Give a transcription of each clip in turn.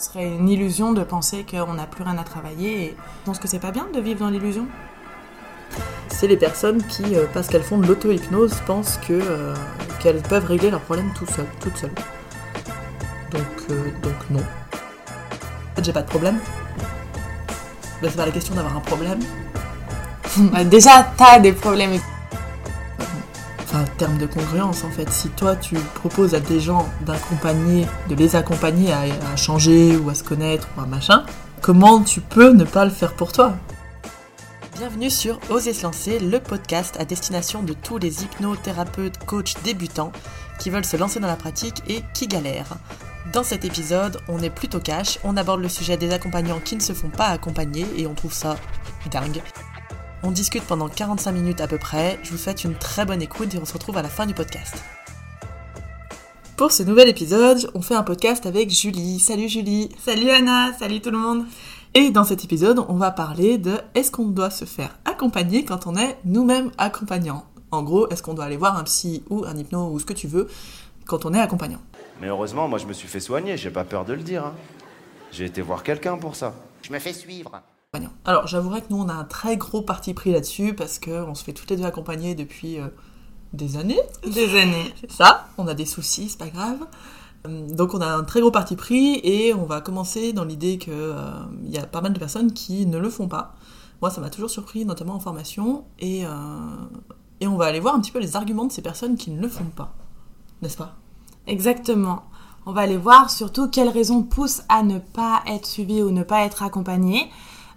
Ce serait une illusion de penser qu'on n'a plus rien à travailler. Et je pense que c'est pas bien de vivre dans l'illusion. C'est les personnes qui, euh, parce qu'elles font de l'auto-hypnose, pensent que, euh, qu'elles peuvent régler leurs problèmes tout seul, toutes seules. Donc, euh, donc non. En fait, j'ai pas de problème. Ben, c'est pas la question d'avoir un problème. Déjà, t'as des problèmes. Enfin, en termes de congruence, en fait. Si toi, tu proposes à des gens d'accompagner, de les accompagner à, à changer ou à se connaître ou à machin, comment tu peux ne pas le faire pour toi? Bienvenue sur Oser se lancer, le podcast à destination de tous les hypnothérapeutes, coachs débutants qui veulent se lancer dans la pratique et qui galèrent. Dans cet épisode, on est plutôt cash, on aborde le sujet des accompagnants qui ne se font pas accompagner et on trouve ça dingue. On discute pendant 45 minutes à peu près, je vous souhaite une très bonne écoute et on se retrouve à la fin du podcast. Pour ce nouvel épisode, on fait un podcast avec Julie. Salut Julie Salut Anna, salut tout le monde. Et dans cet épisode, on va parler de est-ce qu'on doit se faire accompagner quand on est nous-mêmes accompagnants? En gros, est-ce qu'on doit aller voir un psy ou un hypno ou ce que tu veux quand on est accompagnant? Mais heureusement, moi je me suis fait soigner, j'ai pas peur de le dire. hein. J'ai été voir quelqu'un pour ça. Je me fais suivre. Accompagnant. Alors j'avouerais que nous on a un très gros parti pris là-dessus parce qu'on se fait toutes les deux accompagner depuis euh, des années. Des années. C'est ça, on a des soucis, c'est pas grave. Euh, Donc on a un très gros parti pris et on va commencer dans l'idée que euh, il y a pas mal de personnes qui ne le font pas. Moi ça m'a toujours surpris, notamment en formation, et, euh, et on va aller voir un petit peu les arguments de ces personnes qui ne le font pas. N'est-ce pas? Exactement. On va aller voir surtout quelles raisons poussent à ne pas être suivi ou ne pas être accompagné.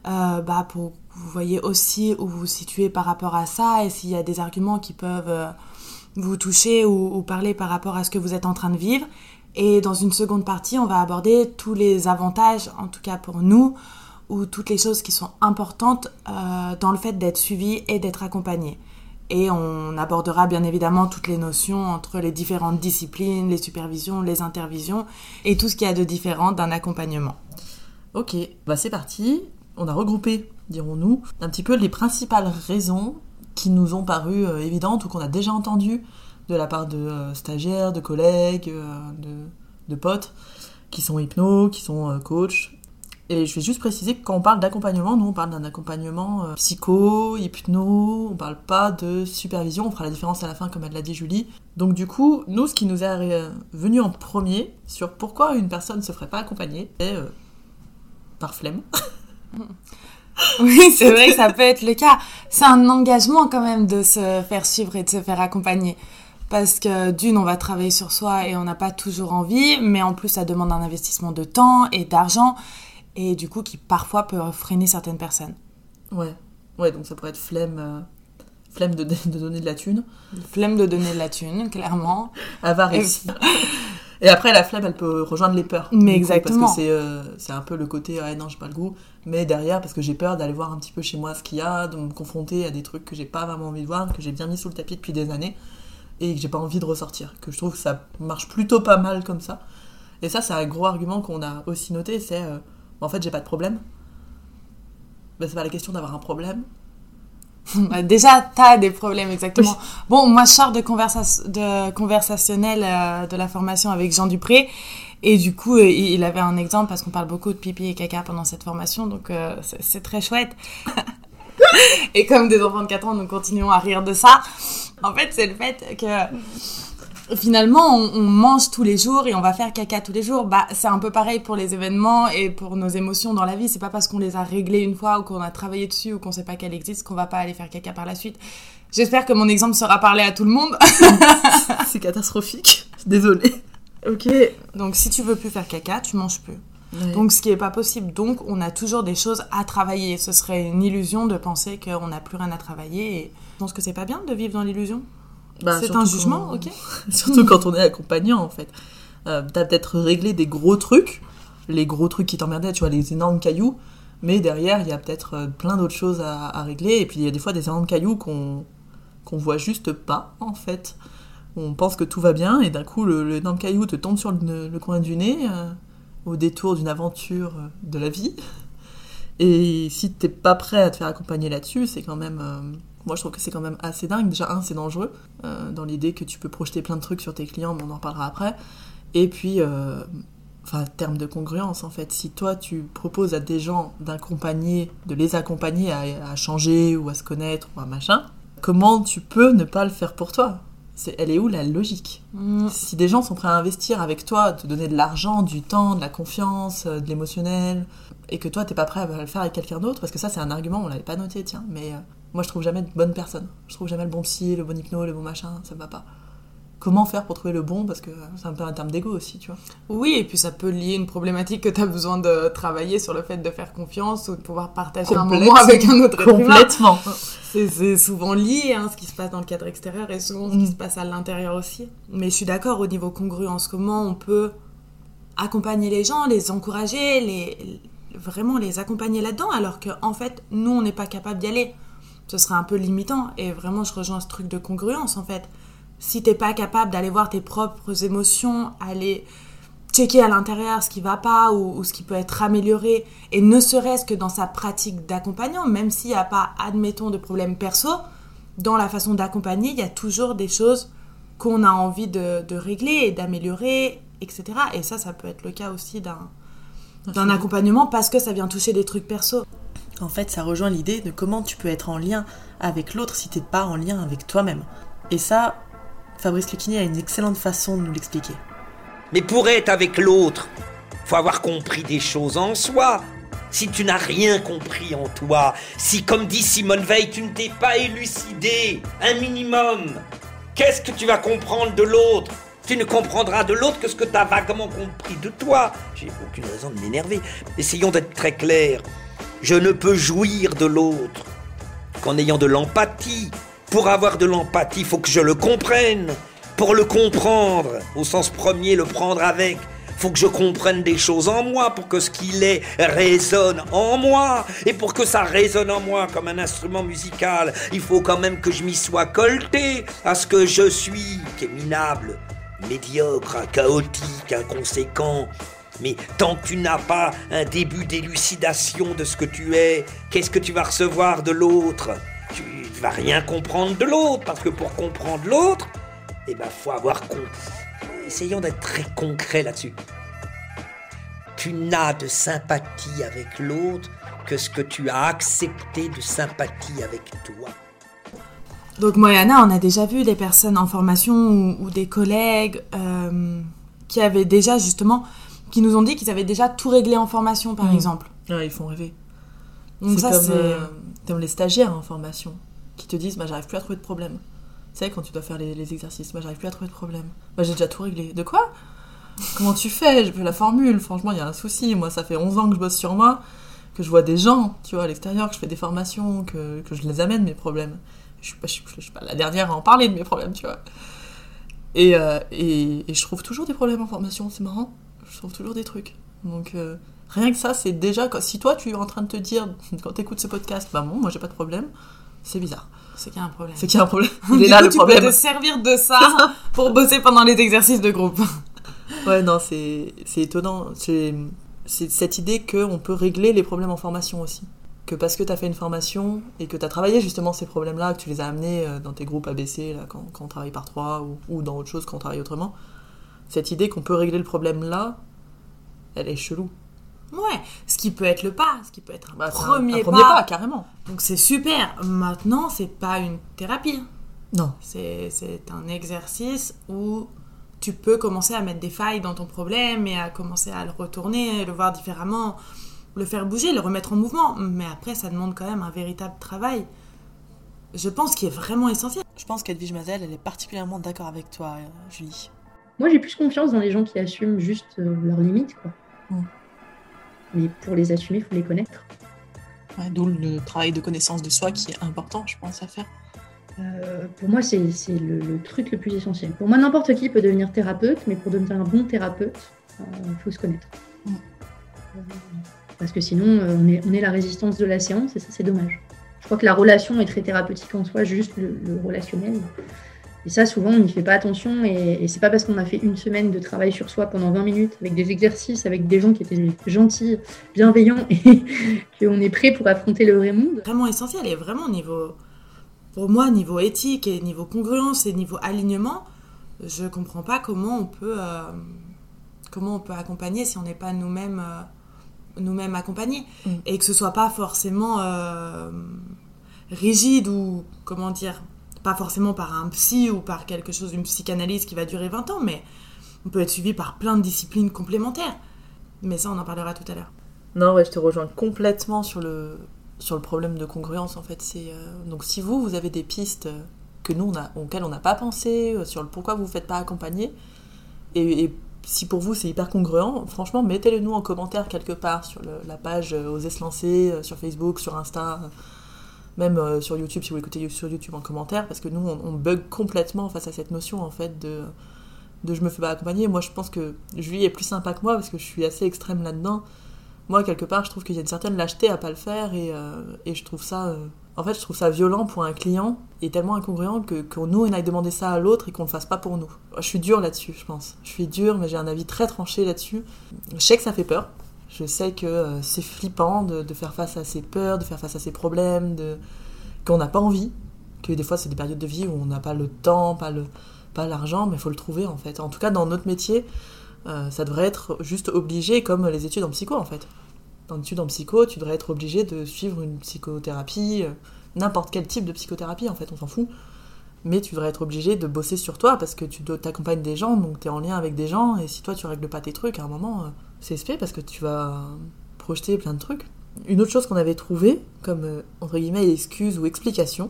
Euh, bah pour que vous voyez aussi où vous vous situez par rapport à ça et s'il y a des arguments qui peuvent euh, vous toucher ou, parler par rapport à ce que vous êtes en train de vivre. Et dans une seconde partie, on va aborder tous les avantages, en tout cas pour nous, ou toutes les choses qui sont importantes euh, dans le fait d'être suivi et d'être accompagné. Et on abordera bien évidemment toutes les notions entre les différentes disciplines, les supervisions, les intervisions et tout ce qu'il y a de différent d'un accompagnement. Ok, bah c'est parti. On a regroupé, dirons-nous, un petit peu les principales raisons qui nous ont paru euh, évidentes ou qu'on a déjà entendues de la part de euh, stagiaires, de collègues, euh, de, potes qui sont hypnos, qui sont coachs. Et je vais juste préciser que quand on parle d'accompagnement, nous on parle d'un accompagnement psycho, hypno, on parle pas de supervision, on fera la différence à la fin comme elle l'a dit Julie. Donc du coup, nous ce qui nous est venu en premier sur pourquoi une personne se ferait pas accompagner, c'est par flemme. Oui, c'est vrai que ça peut être le cas. C'est un engagement quand même de se faire suivre et de se faire accompagner. Parce que d'une, on va travailler sur soi et on n'a pas toujours envie, mais en plus, ça demande un investissement de temps et d'argent, et du coup, qui parfois peut freiner certaines personnes. Ouais, ouais, donc ça pourrait être flemme, euh, flemme de, de donner de la thune, Flemme de donner de la thune, clairement. avarice. Et après, la flemme, elle peut rejoindre les peurs. Mais coup, exactement. Parce que c'est euh, c'est un peu le côté, ah non, j'ai pas le goût. Mais derrière, parce que j'ai peur d'aller voir un petit peu chez moi ce qu'il y a, de me confronter à des trucs que j'ai pas vraiment envie de voir, que j'ai bien mis sous le tapis depuis des années, et que j'ai pas envie de ressortir. Que je trouve que ça marche plutôt pas mal comme ça. Et ça, c'est un gros argument qu'on a aussi noté, c'est, euh, en fait, j'ai pas de problème. Ben, c'est pas la question d'avoir un problème. Déjà, t'as des problèmes, exactement. Bon, moi, je sors de, conversa- de conversationnel euh, de la formation avec Jean Dupré. Et du coup, euh, il il avait un exemple parce qu'on parle beaucoup de pipi et caca pendant cette formation. Donc, euh, c'est- c'est très chouette. et comme des enfants de 4 ans, nous continuons à rire de ça. En fait, c'est le fait que finalement, on, on mange tous les jours et on va faire caca tous les jours. Bah, c'est un peu pareil pour les événements et pour nos émotions dans la vie. C'est pas parce qu'on les a réglées une fois ou qu'on a travaillé dessus ou qu'on sait pas qu'elles existent qu'on va pas aller faire caca par la suite. J'espère que mon exemple sera parlé à tout le monde. c'est catastrophique. Désolée. Ok. Donc, si tu veux plus faire caca, tu manges plus. Donc, Donc, ce qui est pas possible. Donc, on a toujours des choses à travailler. Ce serait une illusion de penser qu'on n'a plus rien à travailler. Et je pense que c'est pas bien de vivre dans l'illusion. Bah, c'est un jugement, quand- ok Surtout quand on est accompagnant, en fait. Euh, T'as peut-être réglé des gros trucs, les gros trucs qui t'emmerdaient, tu vois, les énormes cailloux, mais derrière, il y a peut-être euh, plein d'autres choses à, à régler, et puis il y a des fois des énormes cailloux qu'on qu'on voit juste pas, en fait. On pense que tout va bien, et d'un coup, le- l'énorme caillou te tombe sur le, le coin du nez, euh, au détour d'une aventure euh, de la vie. Et si t'es pas prêt à te faire accompagner là-dessus, c'est quand même... euh, moi, je trouve que c'est quand même assez dingue. Déjà, un, c'est dangereux, euh, dans l'idée que tu peux projeter plein de trucs sur tes clients, mais on en reparlera après. Et puis, euh, enfin, terme de congruence en fait. Si toi tu proposes à des gens d'accompagner, de les accompagner à, à changer ou à se connaître ou à machin, comment tu peux ne pas le faire pour toi? Elle est où la logique? Mm. Si des gens sont prêts à investir avec toi, te donner de l'argent, du temps, de la confiance, euh, de l'émotionnel, et que toi t'es pas prêt à le faire avec quelqu'un d'autre, parce que ça c'est un argument, on l'avait pas noté, tiens, mais moi je trouve jamais de bonne personne. Je trouve jamais le bon psy, le bon hypno, le bon machin, ça me va pas. Comment faire pour trouver le bon? Parce que c'est un peu un terme d'ego aussi, tu vois. Oui, et puis ça peut lier une problématique que tu as besoin de travailler sur le fait de faire confiance ou de pouvoir partager un moment avec un autre être humain. Complètement. C'est c'est souvent lié, hein, ce qui se passe dans le cadre extérieur et souvent ce qui Mm. se passe à l'intérieur aussi. Mais je suis d'accord au niveau congruence, comment on peut accompagner les gens, les encourager, les, vraiment les accompagner là-dedans, alors qu'en en fait, nous, on n'est pas capable d'y aller. Ce serait un peu limitant. Et vraiment, je rejoins ce truc de congruence, en fait. Si t'es pas capable d'aller voir tes propres émotions, aller checker à l'intérieur ce qui va pas ou, ou ce qui peut être amélioré, et ne serait-ce que dans sa pratique d'accompagnant, même s'il n'y a pas, admettons, de problème perso, dans la façon d'accompagner, il y a toujours des choses qu'on a envie de, de régler et d'améliorer, etc. Et ça, ça peut être le cas aussi d'un d'un accompagnement parce que ça vient toucher des trucs perso. En fait, ça rejoint l'idée de comment tu peux être en lien avec l'autre si t'es pas en lien avec toi-même. Et ça, Fabrice Lucchini a une excellente façon de nous l'expliquer. Mais pour être avec l'autre, faut avoir compris des choses en soi. Si tu n'as rien compris en toi, si comme dit Simone Veil, tu ne t'es pas élucidé un minimum, qu'est-ce que tu vas comprendre de l'autre? Tu ne comprendras de l'autre que ce que tu as vaguement compris de toi. J'ai aucune raison de m'énerver. Essayons d'être très clairs. Je ne peux jouir de l'autre qu'en ayant de l'empathie. Pour avoir de l'empathie, il faut que je le comprenne. Pour le comprendre, au sens premier, le prendre avec, faut que je comprenne des choses en moi pour que ce qu'il est résonne en moi. Et pour que ça résonne en moi comme un instrument musical, il faut quand même que je m'y sois colté à ce que je suis, qui est minable, médiocre, chaotique, inconséquent. Mais tant que tu n'as pas un début d'élucidation de ce que tu es, qu'est-ce que tu vas recevoir de l'autre? Tu ne vas rien comprendre de l'autre, parce que pour comprendre l'autre, eh ben, faut avoir compris. Essayons d'être très concrets là-dessus. Tu n'as de sympathie avec l'autre que ce que tu as accepté de sympathie avec toi. Donc Moyana, on a déjà vu des personnes en formation ou, ou des collègues euh, qui avaient déjà justement, qui nous ont dit qu'ils avaient déjà tout réglé en formation par Mhm. exemple. Ouais, ils font rêver. Donc ça comme, c'est... euh, comme les stagiaires en formation qui te disent bah, j'arrive plus à trouver de problème. Tu sais, quand tu dois faire les, les exercices, bah, j'arrive plus à trouver de problème. Bah, j'ai déjà tout réglé. De quoi? Comment tu fais? J'ai fait la formule. Franchement, il y a un souci. Moi, ça fait 11 ans que je bosse sur moi, que je vois des gens, tu vois, à l'extérieur, que je fais des formations, que, que je les amène, mes problèmes. Je suis, pas, je, suis, je suis pas la dernière à en parler de mes problèmes, tu vois. Et, euh, et, et je trouve toujours des problèmes en formation, c'est marrant. Je trouve toujours des trucs. Donc, euh, rien que ça, c'est déjà. quand- Si toi, tu es en train de te dire, quand tu écoutes ce podcast, bah bon, moi, j'ai pas de problème, c'est bizarre. C'est qu'il y a un problème. C'est qu'il y a un problème. Du Il est là coup, le tu problème. peux te servir de ça pour bosser pendant les exercices de groupe. Ouais, non, c'est c'est étonnant. C'est cette idée qu'on peut régler les problèmes en formation aussi. Que parce que tu as fait une formation et que tu as travaillé justement ces problèmes-là, que tu les as amenés euh, dans tes groupes ABC, là, quand, quand on travaille par trois, ou, ou dans autre chose quand on travaille autrement, cette idée qu'on peut régler le problème là, elle est chelou. Ouais, ce qui peut être le pas, ce qui peut être un Bah, un- premier, un premier pas. pas, carrément. Donc c'est super. Maintenant, c'est pas une thérapie. Non. C'est c'est un exercice où tu peux commencer à mettre des failles dans ton problème et à commencer à le retourner, le voir différemment, le faire bouger, le remettre en mouvement. Mais après, ça demande quand même un véritable travail. Je pense qu'il est vraiment essentiel. Je pense qu'Edwige Mazel, elle est particulièrement d'accord avec toi, euh, Julie. Moi, j'ai plus confiance dans les gens qui assument juste euh, leurs limites, quoi. Mais pour les assumer, il faut les connaître. Ouais, D'où le travail de connaissance de soi qui est important, je pense, à faire. Euh, pour moi, c'est le, le truc le plus essentiel. Pour moi, n'importe qui peut devenir thérapeute, mais pour devenir un bon thérapeute, il faut se connaître. Euh, Parce que sinon, euh, on est, on est la résistance de la séance, et ça, c'est dommage. Je crois que la relation est très thérapeutique en soi, juste le, le relationnel. Et ça, souvent, on n'y fait pas attention, et, et c'est pas parce qu'on a fait une semaine de travail sur soi pendant 20 minutes, avec des exercices, avec des gens qui étaient gentils, bienveillants, et qu'on est prêt pour affronter le vrai monde. Vraiment essentiel et vraiment niveau, pour moi, niveau éthique et niveau congruence et niveau alignement, je comprends pas comment on peut, euh, comment on peut accompagner si on n'est pas nous-mêmes euh, nous-mêmes accompagnés Mm. et que ce soit pas forcément euh, rigide ou comment dire pas forcément par un psy ou par quelque chose d'une psychanalyse qui va durer 20 ans mais on peut être suivi par plein de disciplines complémentaires mais ça on en parlera tout à l'heure Non, ouais, je te rejoins complètement sur le, sur le problème de congruence, en fait. Euh, donc, si vous, vous avez des pistes que nous, on a, auxquelles on n'a pas pensé, euh, sur pourquoi vous ne vous faites pas accompagner, et, si pour vous c'est hyper congruent, franchement, mettez-le nous en commentaire quelque part sur la page euh, Osez se lancer, sur Facebook, sur Insta, même euh, sur YouTube, si vous écoutez sur YouTube en commentaire, parce que nous, on, bug complètement face à cette notion, en fait, de je me fais pas accompagner. Moi, je pense que Julie est plus sympa que moi parce que je suis assez extrême là-dedans. Moi, quelque part, je trouve qu'il y a une certaine lâcheté à pas le faire et, euh, je trouve ça. euh, en fait, je trouve ça violent pour un client et tellement incongruent que, que nous, on aille demander ça à l'autre et qu'on le fasse pas pour nous. Je suis dure là-dessus, je pense. Je suis dure, mais j'ai un avis très tranché là-dessus. Je sais que ça fait peur. Je sais que euh, c'est flippant de, faire face à ses peurs, de faire face à ses problèmes, de... qu'on n'a pas envie. Que des fois, c'est des périodes de vie où on n'a pas le temps, pas le pas l'argent, mais il faut le trouver en fait. En tout cas, dans notre métier, euh, ça devrait être juste obligé, comme les études en psycho en fait. Dans l'étude en psycho, tu devrais être obligé de suivre une psychothérapie, euh, n'importe quel type de psychothérapie en fait, on s'en fout. Mais tu devrais être obligé de bosser sur toi parce que tu t'accompagnes des gens, donc tu es en lien avec des gens, et si toi tu règles pas tes trucs, à un moment, c'est parce que tu vas projeter plein de trucs. Une autre chose qu'on avait trouvé comme euh, entre guillemets excuse ou explication,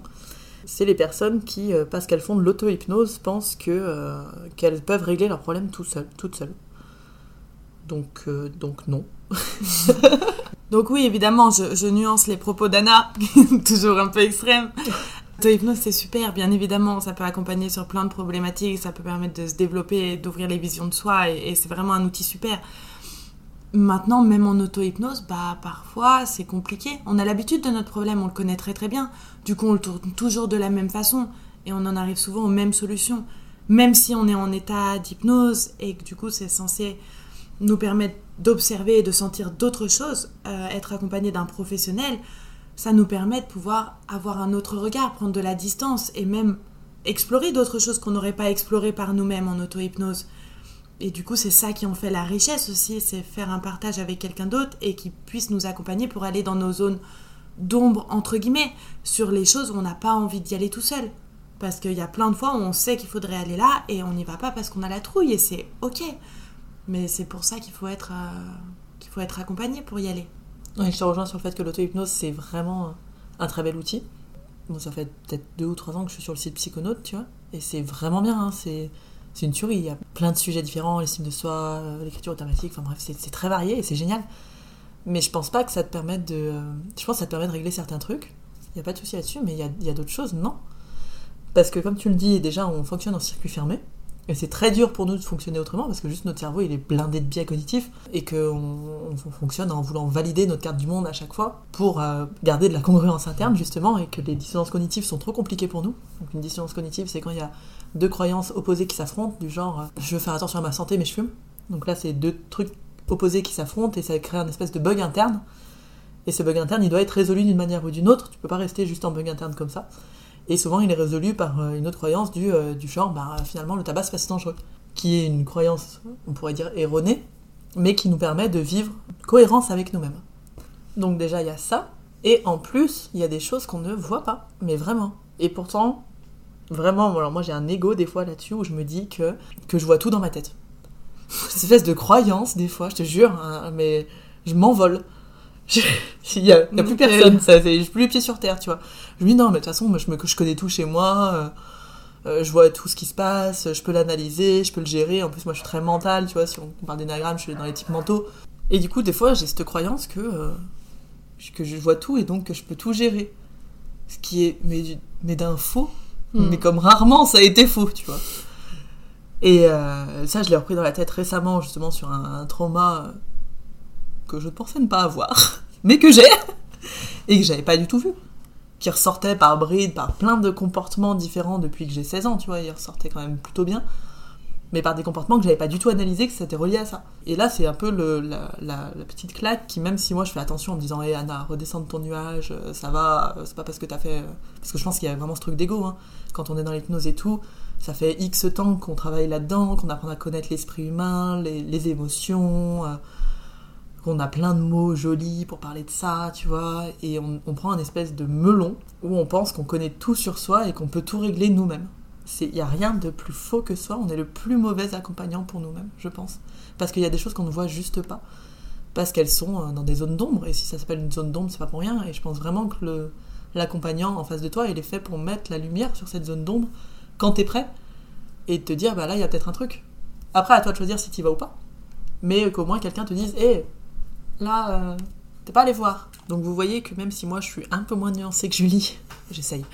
c'est les personnes qui, euh, parce qu'elles font de l'auto-hypnose, pensent euh, qu'elles peuvent régler leurs problèmes tout seules, toutes seules. Donc, donc non. Donc oui, évidemment, je, je nuance les propos d'Anna, toujours un peu extrême. L'auto-hypnose, c'est super, bien évidemment, ça peut accompagner sur plein de problématiques, ça peut permettre de se développer, d'ouvrir les visions de soi, et, et c'est vraiment un outil super. Maintenant, même en auto-hypnose, bah parfois c'est compliqué. On a l'habitude de notre problème, on le connaît très très bien. Du coup, on le tourne toujours de la même façon, et on en arrive souvent aux mêmes solutions. Même si on est en état d'hypnose, et que du coup c'est censé nous permettre d'observer et de sentir d'autres choses, euh, être accompagné d'un professionnel, ça nous permet de pouvoir avoir un autre regard, prendre de la distance et même explorer d'autres choses qu'on n'aurait pas explorées par nous-mêmes en auto-hypnose. Et du coup, c'est ça qui en fait la richesse aussi, c'est faire un partage avec quelqu'un d'autre et qui puisse nous accompagner pour aller dans nos zones d'ombre, entre guillemets, sur les choses où on n'a pas envie d'y aller tout seul. Parce qu'il y a plein de fois où on sait qu'il faudrait aller là et on n'y va pas parce qu'on a la trouille et c'est ok. Mais c'est pour ça qu'il faut être euh, faut être accompagné pour y aller. Ouais, je te rejoins sur le fait que l'auto-hypnose, c'est vraiment un très bel outil. Bon, ça fait peut-être deux ou trois ans que je suis sur le site Psychonaute, tu vois, et c'est vraiment bien, hein, c'est, c'est une tuerie. Il y a plein de sujets différents, l'estime de soi, euh, l'écriture automatique, enfin bref, c'est, très varié et c'est génial. Mais je pense pas que ça te permette de. euh, je pense que ça te permet de régler certains trucs. Il n'y a pas de souci là-dessus, mais il y a, il y a d'autres choses, non. Parce que comme tu le dis, déjà, on fonctionne en circuit fermé. Et c'est très dur pour nous de fonctionner autrement parce que juste notre cerveau il est blindé de biais cognitifs et qu'on on fonctionne en voulant valider notre carte du monde à chaque fois pour euh, garder de la congruence interne justement et que les dissonances cognitives sont trop compliquées pour nous. Donc une dissonance cognitive c'est quand il y a deux croyances opposées qui s'affrontent du genre euh, je veux faire attention à ma santé mais je fume. Donc là c'est deux trucs opposés qui s'affrontent et ça crée un espèce de bug interne. Et ce bug interne il doit être résolu d'une manière ou d'une autre. Tu peux pas rester juste en bug interne comme ça. Et souvent, il est résolu par euh, une autre croyance du, euh, du genre, bah, finalement, le tabac, c'est pas si dangereux. Qui est une croyance, on pourrait dire, erronée, mais qui nous permet de vivre cohérence avec nous-mêmes. Donc déjà, il y a ça. Et en plus, il y a des choses qu'on ne voit pas. Mais vraiment. Et pourtant, vraiment, alors moi, j'ai un ego des fois là-dessus où je me dis que, que je vois tout dans ma tête. Cette espèce de croyance, des fois, je te jure, hein, mais je m'envole. Il n'y a, a plus personne, ça, j'ai plus les pieds sur terre, tu vois. Je me dis non, mais de toute façon, moi, je, me, je connais tout chez moi, euh, euh, je vois tout ce qui se passe, je peux l'analyser, je peux le gérer. En plus, moi, je suis très mentale, tu vois, si on parle d'énagramme, je suis dans les types mentaux. Et du coup, des fois, j'ai cette croyance que, euh, que je vois tout et donc que je peux tout gérer. Ce qui est, mais, mais d'un faux, Hmm. mais comme rarement ça a été faux, tu vois. Et euh, ça, je l'ai repris dans la tête récemment, justement, sur un, trauma euh, que je pensais ne pas avoir, mais que j'ai, et que j'avais pas du tout vu. Qui ressortait par bride, par plein de comportements différents depuis que j'ai 16 ans, tu vois, il ressortait quand même plutôt bien. Mais par des comportements que j'avais pas du tout analysé, que c'était relié à ça. Et là, c'est un peu le, la, la- petite claque qui, même si moi je fais attention en me disant, hé Anna, redescends de ton nuage, euh, ça va, euh, c'est pas parce que t'as fait. euh, Parce que je pense qu'il y a vraiment ce truc d'ego, hein. Quand on est dans l'hypnose et tout, ça fait X temps qu'on travaille là-dedans, qu'on apprend à connaître l'esprit humain, les, les émotions, qu'on a plein de mots jolis pour parler de ça, tu vois, et on, on prend un espèce de melon où on pense qu'on connaît tout sur soi et qu'on peut tout régler nous-mêmes. Il n'y a rien de plus faux que soi, on est le plus mauvais accompagnant pour nous-mêmes, je pense. Parce qu'il y a des choses qu'on ne voit juste pas. Parce qu'elles sont euh, dans des zones d'ombre, et si ça s'appelle une zone d'ombre, c'est pas pour rien. Et je pense vraiment que l'accompagnant en face de toi, il est fait pour mettre la lumière sur cette zone d'ombre quand t'es prêt et te dire, bah là, il y a peut-être un truc. Après, à toi de choisir si t'y vas ou pas. Mais qu'au moins quelqu'un te dise, hé, là, euh, t'es pas allé voir. Donc vous voyez que même si moi je suis un peu moins nuancée que Julie, j'essaye.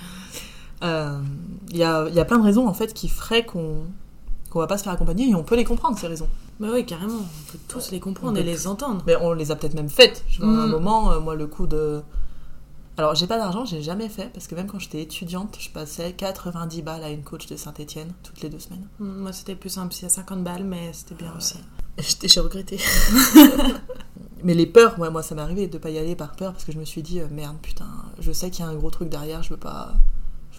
Euh, Il y, a, y a plein de raisons en fait qui feraient qu'on qu'on va pas se faire accompagner et on peut les comprendre ces raisons. Bah oui, carrément. On peut tous les comprendre et les entendre. Mais on les a peut-être même faites. Je vois, à un Mm. moment, euh, moi, le coup de. Alors, j'ai pas d'argent, j'ai jamais fait, parce que même quand j'étais étudiante, je passais 90 balles à une coach de Saint-Etienne toutes les deux semaines. Mm, Moi, c'était plus simple. A 50 balles, mais c'était bien aussi. J'étais- J'ai regretté. Mais les peurs, ouais, moi, ça m'est arrivé de pas y aller par peur, parce que je me suis dit, euh, merde, putain, je sais qu'il y a un gros truc derrière, je veux pas.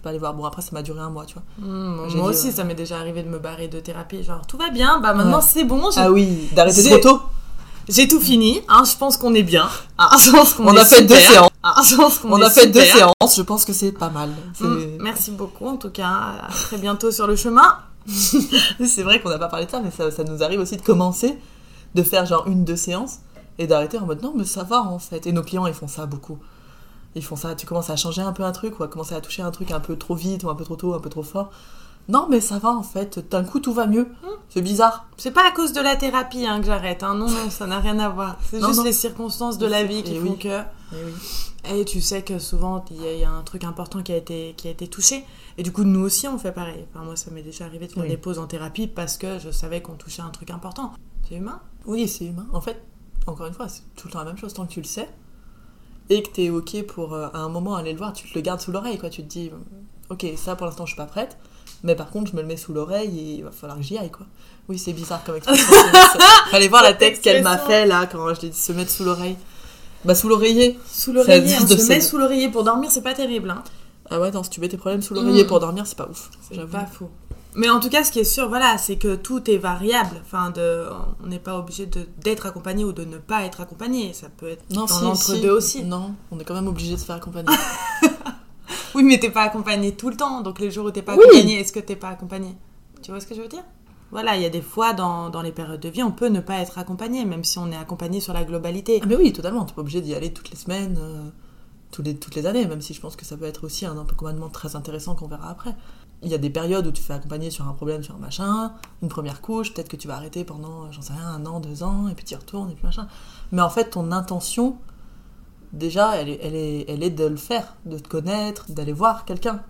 Pas aller voir. Bon, après, ça m'a duré un mois, tu vois. Mm, J'ai moi dit, aussi, ouais. ça m'est déjà arrivé de me barrer de thérapie. Genre, tout va bien, bah maintenant Ouais. c'est bon, Ah oui, d'arrêter trop tôt. j'ai tout fini. Hein, je pense qu'on est bien. Hein, je pense qu'on On a fait deux séances. Hein, je pense qu'on On a fait deux séances, je pense que c'est pas mal. C'est- Mm, merci beaucoup, en tout cas. À très bientôt sur le chemin. C'est vrai qu'on n'a pas parlé de ça, mais ça, ça nous arrive aussi de commencer, de faire genre une, deux séances, et d'arrêter en mode non, mais ça va en fait. Et nos clients, ils font ça beaucoup. Ils font ça, tu commences à changer un peu un truc, ou à commencer à toucher un truc un peu trop vite, ou un peu trop tôt, un peu trop fort. Non, mais ça va en fait, d'un coup tout va mieux. C'est bizarre. C'est pas à cause de la thérapie hein, que j'arrête. Hein. Non, non, ça n'a rien à voir. C'est juste non. les circonstances de la vie qui Et font oui. que. Eh oui. Et tu sais que souvent, il y, a- il y a un truc important qui a, été, qui a été touché. Et du coup, nous aussi, on fait pareil. Enfin, moi, ça m'est déjà arrivé de faire Oui. des pauses en thérapie parce que je savais qu'on touchait un truc important. C'est humain? Oui, c'est humain. En fait, encore une fois, c'est tout le temps la même chose, tant que tu le sais, et que t'es ok pour euh, à un moment aller le voir, tu te le gardes sous l'oreille, quoi. Tu te dis, ok, ça pour l'instant je suis pas prête, mais par contre je me le mets sous l'oreille et il va falloir que j'y aille, quoi. Oui, c'est bizarre comme expression. Fallait voir la tête qu'elle m'a fait là quand je l'ai dit se mettre sous l'oreille. Bah, sous l'oreiller. Sous l'oreiller, on de se met sous l'oreiller pour dormir, c'est pas terrible. Hein. Ah ouais, non, si tu mets tes problèmes sous l'oreiller Mm. pour dormir, c'est pas ouf. C'est pas faux. Mais en tout cas, ce qui est sûr, voilà, c'est que tout est variable. Enfin, de, on n'est pas obligé d'être accompagné ou de ne pas être accompagné. Ça peut être Non, dans si, l'entre-deux si. aussi. Non, on est quand même obligé de se faire accompagner. Oui, mais t'es pas accompagné tout le temps. Donc les jours où t'es pas Oui. accompagné, est-ce que t'es pas accompagné? Tu vois ce que je veux dire? Voilà, il y a des fois dans, dans les périodes de vie, on peut ne pas être accompagné, même si on est accompagné sur la globalité. Ah mais oui, totalement. T'es pas obligé d'y aller toutes les semaines, euh, toutes, les, toutes les années, même si je pense que ça peut être aussi un accompagnement très intéressant qu'on verra après. Il y a des périodes où tu te fais accompagner sur un problème, sur un machin, une première couche, peut-être que tu vas arrêter pendant, euh, j'en sais rien, un an, deux ans, et puis tu y retournes, et puis machin. Mais en fait, ton intention, déjà, elle est, elle est, elle est de le faire, de te connaître, d'aller voir quelqu'un.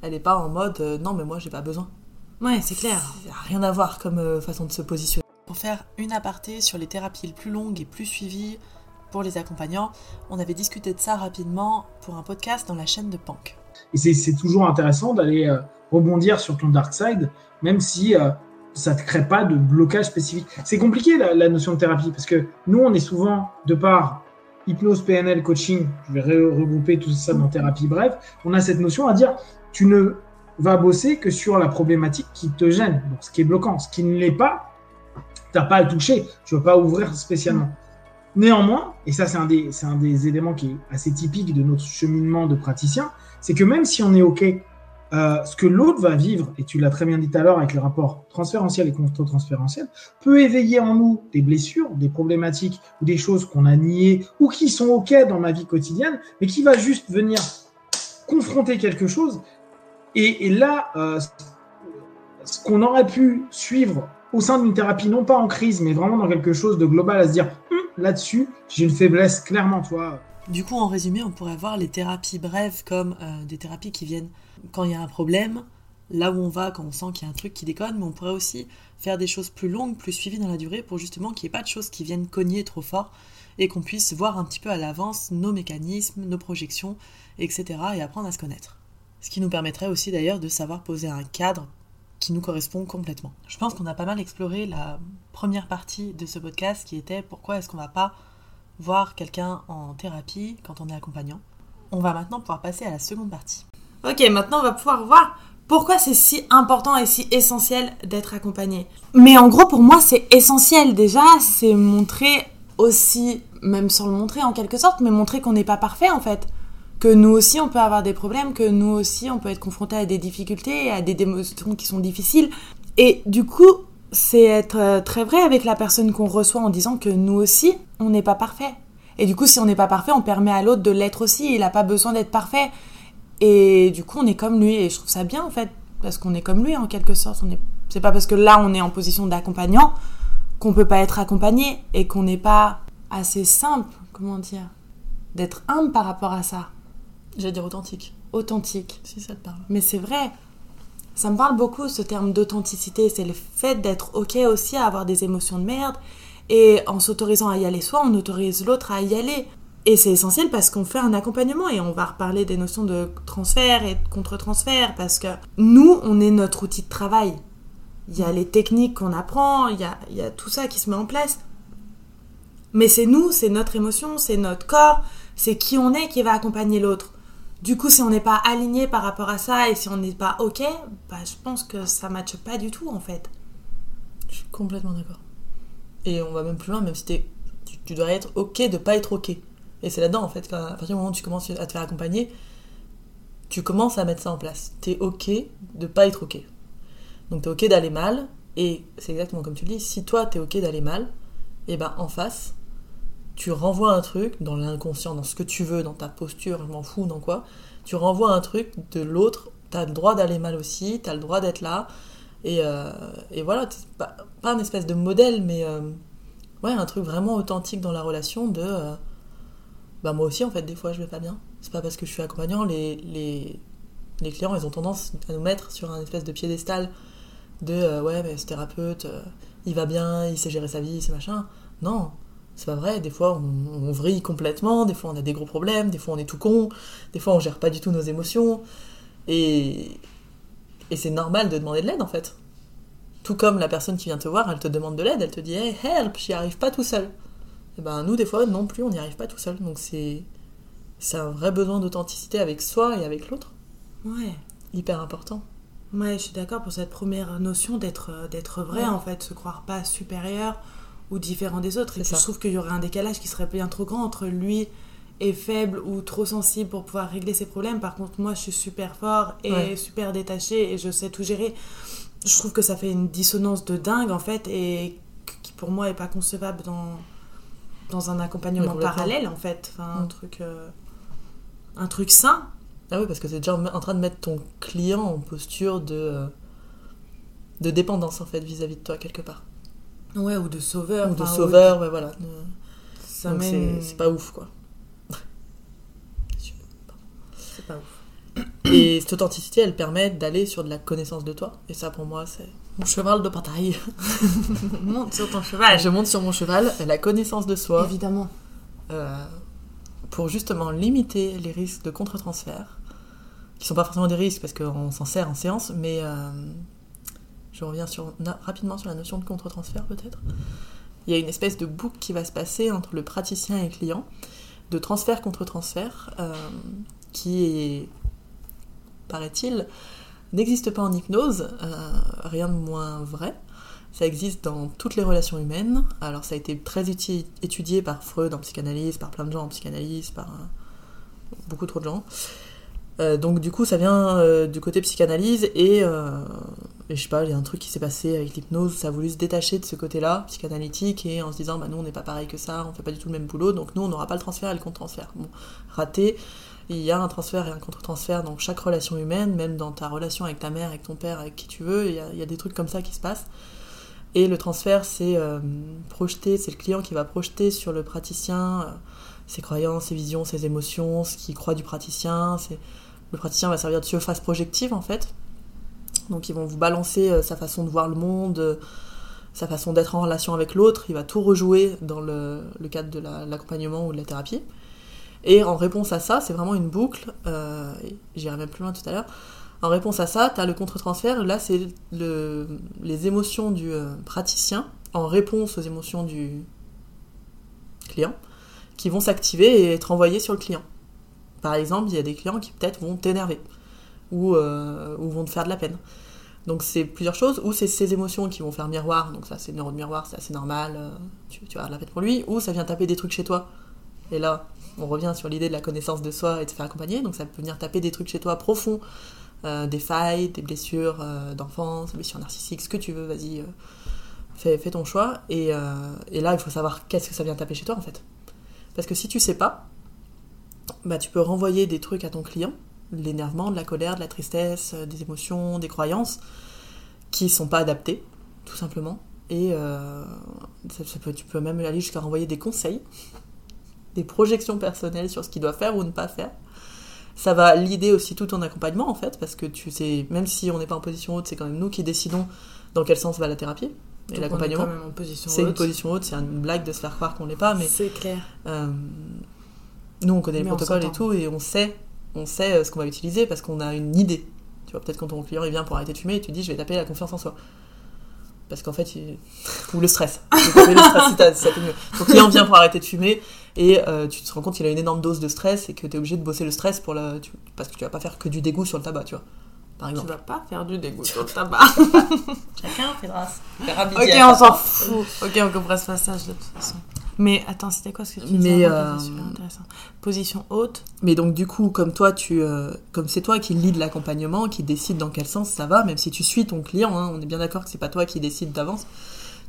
Elle est pas en mode, euh, non mais moi j'ai pas besoin. Ouais, c'est clair. Ça n'a rien à voir comme euh, façon de se positionner. Pour faire une aparté sur les thérapies les plus longues et plus suivies pour les accompagnants, on avait discuté de ça rapidement pour un podcast dans la chaîne de Pank. Et c'est- c'est toujours intéressant d'aller euh, rebondir sur ton dark side, même si euh, ça ne te crée pas de blocage spécifique. C'est compliqué la, notion de thérapie, parce que nous, on est souvent, de par hypnose, PNL, coaching, je vais re- regrouper tout ça dans thérapie bref, on a cette notion à dire, tu ne vas bosser que sur la problématique qui te gêne, donc ce qui est bloquant. Ce qui ne l'est pas, tu n'as pas à toucher, tu ne vas pas ouvrir spécialement. Néanmoins, et ça c'est un, un des éléments qui est assez typique de notre cheminement de praticien, c'est que même si on est OK, euh, ce que l'autre va vivre, et tu l'as très bien dit tout à l'heure avec le rapport transférentiel et contre-transférentiel, peut éveiller en nous des blessures, des problématiques ou des choses qu'on a niées ou qui sont OK dans ma vie quotidienne, mais qui va juste venir confronter quelque chose. Et, là, euh, ce qu'on aurait pu suivre au sein d'une thérapie, non pas en crise, mais vraiment dans quelque chose de global, à se dire, Hum, là-dessus, j'ai une faiblesse, clairement, toi. Du coup, en résumé, on pourrait voir les thérapies brèves comme euh, des thérapies qui viennent quand il y a un problème, là où on va, quand on sent qu'il y a un truc qui déconne, mais on pourrait aussi faire des choses plus longues, plus suivies dans la durée, pour justement qu'il n'y ait pas de choses qui viennent cogner trop fort et qu'on puisse voir un petit peu à l'avance nos mécanismes, nos projections, etc. et apprendre à se connaître. Ce qui nous permettrait aussi d'ailleurs de savoir poser un cadre qui nous correspond complètement. Je pense qu'on a pas mal exploré la première partie de ce podcast qui était pourquoi est-ce qu'on va pas voir quelqu'un en thérapie quand on est accompagnant. On va maintenant pouvoir passer à la seconde partie. Ok, maintenant on va pouvoir voir pourquoi c'est si important et si essentiel d'être accompagné. Mais en gros, pour moi, c'est essentiel déjà, c'est montrer aussi, même sans le montrer en quelque sorte, mais montrer qu'on n'est pas parfait en fait. Que nous aussi, on peut avoir des problèmes, que nous aussi, on peut être confronté à des difficultés, à des émotions qui sont difficiles. Et du coup, c'est être euh, très vrai avec la personne qu'on reçoit en disant que nous aussi, on n'est pas parfait. Et du coup, si on n'est pas parfait, on permet à l'autre de l'être aussi. Il n'a pas besoin d'être parfait. Et du coup, on est comme lui. Et je trouve ça bien, en fait, parce qu'on est comme lui, en quelque sorte. On est... C'est pas parce que là, on est en position d'accompagnant qu'on peut pas être accompagné et qu'on n'est pas assez simple, comment dire, d'être humble par rapport à ça. J'allais dire authentique. Authentique. Si ça te parle. Mais c'est vrai. Ça me parle beaucoup, ce terme d'authenticité. C'est le fait d'être OK aussi à avoir des émotions de merde. Et en s'autorisant à y aller soi, on autorise l'autre à y aller. Et c'est essentiel parce qu'on fait un accompagnement et on va reparler des notions de transfert et de contre-transfert parce que nous, on est notre outil de travail. Il y a les techniques qu'on apprend, il y a, tout ça qui se met en place. Mais c'est nous, c'est notre émotion, c'est notre corps, c'est qui on est qui va accompagner l'autre. Du coup, si on n'est pas aligné par rapport à ça et si on n'est pas OK, bah, je pense que ça ne matche pas du tout en fait. Je suis complètement d'accord. Et on va même plus loin, même si tu, tu dois être OK de pas être OK. Et c'est là-dedans, en fait, qu'à partir du moment où tu commences à te faire accompagner, tu commences à mettre ça en place. T'es OK de pas être OK. Donc t'es OK d'aller mal, et c'est exactement comme tu le dis, si toi t'es OK d'aller mal, et ben en face, tu renvoies un truc dans l'inconscient, dans ce que tu veux, dans ta posture, je m'en fous, dans quoi, tu renvoies un truc de l'autre, t'as le droit d'aller mal aussi, t'as le droit d'être là, et, euh, et voilà, pas, pas un espèce de modèle, mais euh, un truc vraiment authentique dans la relation de. euh, bah, moi aussi, en fait, des fois, je vais pas bien. C'est pas parce que je suis accompagnant, les, les, clients, ils ont tendance à nous mettre sur un espèce de piédestal de ouais, mais ce thérapeute, il va bien, il sait gérer sa vie, c'est machin. Non, c'est pas vrai. Des fois, on, on vrille complètement, des fois, on a des gros problèmes, des fois, on est tout con, des fois, on gère pas du tout nos émotions. Et, et c'est normal de demander de l'aide en fait. Tout comme la personne qui vient te voir, elle te demande de l'aide, elle te dit hey, help, j'y arrive pas tout seul. Et ben nous, des fois, non plus, on n'y arrive pas tout seul. Donc c'est un vrai besoin d'authenticité avec soi et avec l'autre, Ouais. hyper important. Ouais, je suis d'accord pour cette première notion d'être euh, d'être vrai Ouais. en fait, se croire pas supérieur ou différent des autres. Et puis je trouve qu'il y aurait un décalage qui serait bien trop grand entre lui est faible ou trop sensible pour pouvoir régler ses problèmes. Par contre, moi, je suis super fort et Ouais. super détaché et je sais tout gérer. Je trouve que ça fait une dissonance de dingue en fait et qui pour moi est pas concevable dans dans un accompagnement parallèle en fait. Enfin, un Mm. truc euh, un truc sain. Ah oui, parce que c'est déjà en train de mettre ton client en posture de, euh, de dépendance en fait vis-à-vis de toi quelque part. Ouais, ou de sauveur. Ou de enfin, sauveur, ouais, voilà. Euh, Ça Donc mène- c'est c'est pas ouf quoi. C'est pas ouf. Et cette authenticité, elle permet d'aller sur de la connaissance de toi. Et ça, pour moi, c'est mon cheval de bataille. Monte sur ton cheval. Je monte sur mon cheval, la connaissance de soi, Évidemment. euh, pour justement limiter les risques de contre-transfert, qui sont pas forcément des risques parce qu'on s'en sert en séance, mais euh, je reviens rapidement sur la notion de contre-transfert peut-être. Il y a une espèce de boucle qui va se passer entre le praticien et le client, de transfert contre transfert, euh, qui paraît-il, n'existe pas en hypnose, euh, rien de moins vrai. Ça existe dans toutes les relations humaines. Alors ça a été très étudié par Freud en psychanalyse, par plein de gens en psychanalyse, par euh, beaucoup trop de gens. Donc du coup ça vient du côté psychanalyse et je sais pas, il y a un truc qui s'est passé avec l'hypnose, ça a voulu se détacher de ce côté-là, psychanalytique, et en se disant bah nous on n'est pas pareil que ça, on fait pas du tout le même boulot, donc nous on n'aura pas le transfert et le contre-transfert. Bon, raté, il y a un transfert et un contre-transfert dans chaque relation humaine, même dans ta relation avec ta mère, avec ton père, avec qui tu veux, il y a, des trucs comme ça qui se passent. Et le transfert, c'est euh, c'est le client qui va projeter sur le praticien euh, ses croyances, ses visions, ses émotions, ce qu'il croit du praticien. Le praticien va servir de surface projective en fait. Donc ils vont vous balancer euh, sa façon de voir le monde, euh, sa façon d'être en relation avec l'autre. Il va tout rejouer dans le, cadre de la- l'accompagnement ou de la thérapie. Et en réponse à ça, c'est vraiment une boucle, euh, j'irai même plus loin tout à l'heure. En réponse à ça, tu as le contre-transfert. Là, c'est le, les émotions du praticien en réponse aux émotions du client qui vont s'activer et être envoyées sur le client. Par exemple, il y a des clients qui peut-être vont t'énerver ou vont te faire de la peine. Donc c'est plusieurs choses, ou c'est ces émotions qui vont faire miroir, donc ça c'est neuro de miroir, c'est assez normal, euh, tu, tu vas la peine pour lui, ou ça vient taper des trucs chez toi. Et là, on revient sur l'idée de la connaissance de soi et de se faire accompagner, donc ça peut venir taper des trucs chez toi profonds, euh, des failles, des blessures euh, d'enfance, des blessures narcissiques, ce que tu veux, vas-y, fais, ton choix. Et, et là, il faut savoir qu'est-ce que ça vient taper chez toi en fait. Parce que si tu sais pas, bah, tu peux renvoyer des trucs à ton client, de l'énervement, de la colère, de la tristesse, euh, des émotions, des croyances qui sont pas adaptées, tout simplement. Et euh, ça- ça peut- tu peux même aller jusqu'à renvoyer des conseils, des projections personnelles sur ce qu'il doit faire ou ne pas faire. Ça va l'idée aussi tout ton accompagnement en fait, parce que tu sais, même si on n'est pas en position haute, c'est quand même nous qui décidons dans quel sens va la thérapie et l'accompagnement. C'est une position haute, c'est une blague de se faire croire qu'on l'est pas, mais C'est clair. euh, nous, on connaît les Mais on protocoles et tout, et on sait, on sait euh, ce qu'on va utiliser parce qu'on a une idée. Tu vois, peut-être quand ton client il vient pour arrêter de fumer, et tu dis je vais taper la confiance en soi. Parce qu'en fait, il... ou le stress. Tu le stress si t'as- si ça fait mieux. Ton client vient pour arrêter de fumer et euh, tu te rends compte qu'il a une énorme dose de stress et que tu es obligé de bosser le stress pour la... tu- parce que tu vas pas faire que du dégoût sur le tabac, tu vois. Par Tu exemple. vas pas faire du dégoût sur le tabac. Chacun fera, fera ok, on s'en fout. Ok, on compresse pas ça de toute façon. Mais attends, c'était quoi ce que tu disais Mais, euh, super intéressant. Position haute. Mais donc du coup, comme toi, tu, euh, comme c'est toi qui lead l'accompagnement, qui décide dans quel sens ça va, même si tu suis ton client, hein, on est bien d'accord que c'est pas toi qui décide d'avance,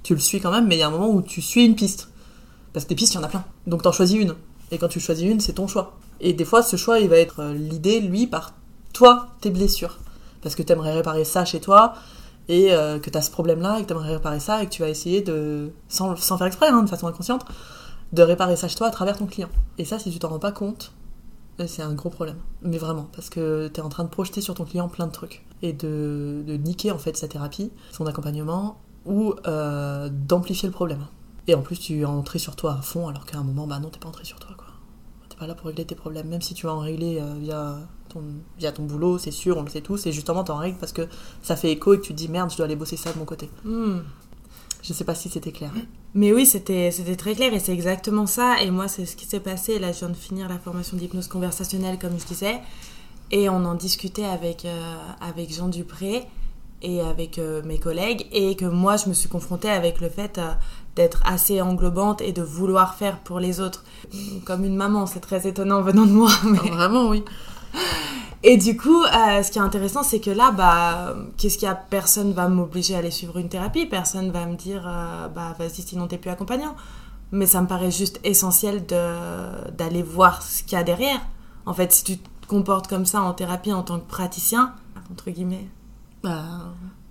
tu le suis quand même, mais il y a un moment où tu suis une piste. Parce que des pistes, il y en a plein. Donc t'en choisis une. Et quand tu choisis une, c'est ton choix. Et des fois, ce choix, il va être euh, l'idée, lui, par toi, tes blessures. Parce que t'aimerais réparer ça chez toi, et euh, que t'as ce problème-là, et que t'aimerais réparer ça, et que tu vas essayer de, sans, sans faire exprès, hein, de façon inconsciente, de réparer ça chez toi à travers ton client. Et ça, si tu t'en rends pas compte, euh, c'est un gros problème. Mais vraiment, parce que t'es en train de projeter sur ton client plein de trucs. Et de, de niquer en fait sa thérapie, son accompagnement, ou euh, d'amplifier le problème. Et en plus, tu es entré sur toi à fond, alors qu'à un moment, bah non, t'es pas entré sur toi, quoi. T'es pas là pour régler tes problèmes, même si tu vas en régler via, ton, via ton boulot, c'est sûr, on le sait tous, et justement, t'en règles parce que ça fait écho et que tu te dis merde, je dois aller bosser ça de mon côté. Hmm. Je sais pas si c'était clair. Mais oui, c'était c'était très clair et c'est exactement ça. Et moi, c'est ce qui s'est passé. Là, je viens de finir la formation d'hypnose conversationnelle, comme je disais. Et on en discutait avec, euh, avec Jean Dupré et avec euh, mes collègues. Et que moi, je me suis confrontée avec le fait euh, d'être assez englobante et de vouloir faire pour les autres. Comme une maman, c'est très étonnant venant de moi. Mais... Vraiment, oui. Et du coup, euh, ce qui est intéressant, c'est que là, bah, qu'est-ce qu'il y a? Personne va m'obliger à aller suivre une thérapie. Personne va me dire, euh, bah, vas-y, sinon t'es plus accompagnant. Mais ça me paraît juste essentiel d'aller voir ce qu'il y a derrière. En fait, si tu te comportes comme ça en thérapie en tant que praticien, entre guillemets. Bah,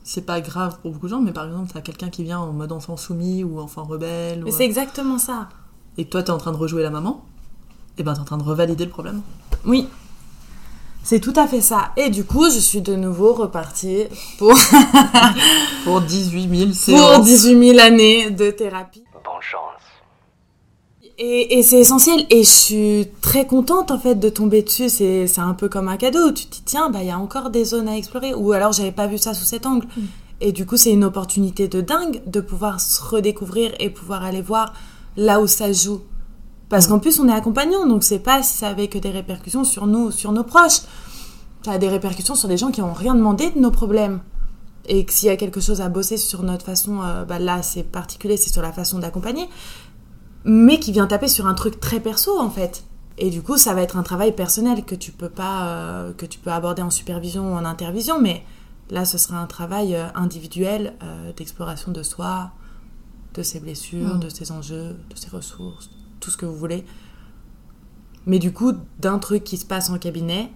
c'est pas grave pour beaucoup de gens, mais par exemple, t'as quelqu'un qui vient en mode enfant soumis ou enfant rebelle, Mais ou- c'est exactement ça. et toi t'es en train de rejouer la maman, et ben t'es en train de revalider le problème. Oui. C'est tout à fait ça. Et du coup, je suis de nouveau repartie pour, Pour 18 000 pour séances. 18 000 années de thérapie. Bonne chance. Et, et c'est essentiel. Et je suis très contente en fait de tomber dessus. C'est c'est un peu comme un cadeau. Tu te dis tiens, bah il y a encore des zones à explorer. Ou alors j'avais pas vu ça sous cet angle. Et du coup, c'est une opportunité de dingue de pouvoir se redécouvrir et pouvoir aller voir là où ça joue. Parce qu'en plus, on est accompagnant, donc c'est pas si ça avait que des répercussions sur nous, sur nos proches. Ça a des répercussions sur des gens qui n'ont rien demandé de nos problèmes. Et que s'il y a quelque chose à bosser sur notre façon, euh, bah là c'est particulier, c'est sur la façon d'accompagner mais qui vient taper sur un truc très perso en fait. Et du coup, ça va être un travail personnel que tu peux pas, euh, que tu peux aborder en supervision ou en intervision, mais là, ce sera un travail euh, individuel d'exploration de soi, de ses blessures, Mm. de ses enjeux, de ses ressources, tout ce que vous voulez. Mais du coup, d'un truc qui se passe en cabinet,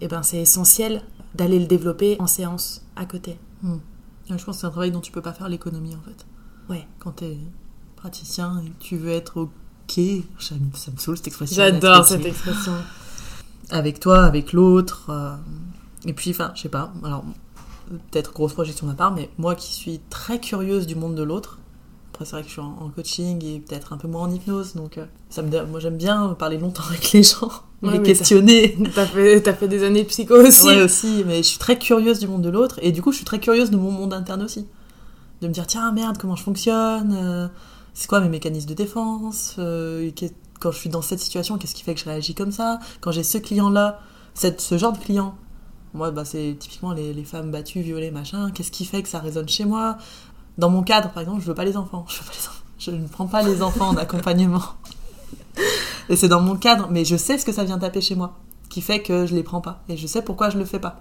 eh ben, c'est essentiel d'aller le développer en séance à côté. Ouais, Je pense que c'est un travail dont tu peux pas faire l'économie en fait. Ouais. Quand t'es praticien et que tu veux être ok, ça me, saoule cette expression. J'adore cette expression. Avec toi, avec l'autre. euh, et puis, enfin, je sais pas. Alors, peut-être grosse projection de ma part, mais moi qui suis très curieuse du monde de l'autre. Après, c'est vrai que je suis en, en coaching et peut-être un peu moins en hypnose, donc euh, ça me, moi j'aime bien parler longtemps avec les gens, Ouais, les questionner. T'as fait, fait des années de psycho aussi. Ouais, aussi, mais je suis très curieuse du monde de l'autre, et du coup, je suis très curieuse de mon monde interne aussi. De me dire, tiens, merde, comment je fonctionne euh, C'est quoi mes mécanismes de défense euh, Quand je suis dans cette situation, qu'est-ce qui fait que je réagis comme ça? Quand j'ai ce client-là, cette- ce genre de client, Moi, bah, c'est typiquement les, les femmes battues, violées, machin. Qu'est-ce qui fait que ça résonne chez moi? Dans mon cadre, par exemple, je veux pas les enfants. Je, veux pas les enfants. je ne prends pas les enfants en accompagnement. Et c'est dans mon cadre, mais je sais ce que ça vient taper chez moi, qui fait que je les prends pas. Et je sais pourquoi je le fais pas.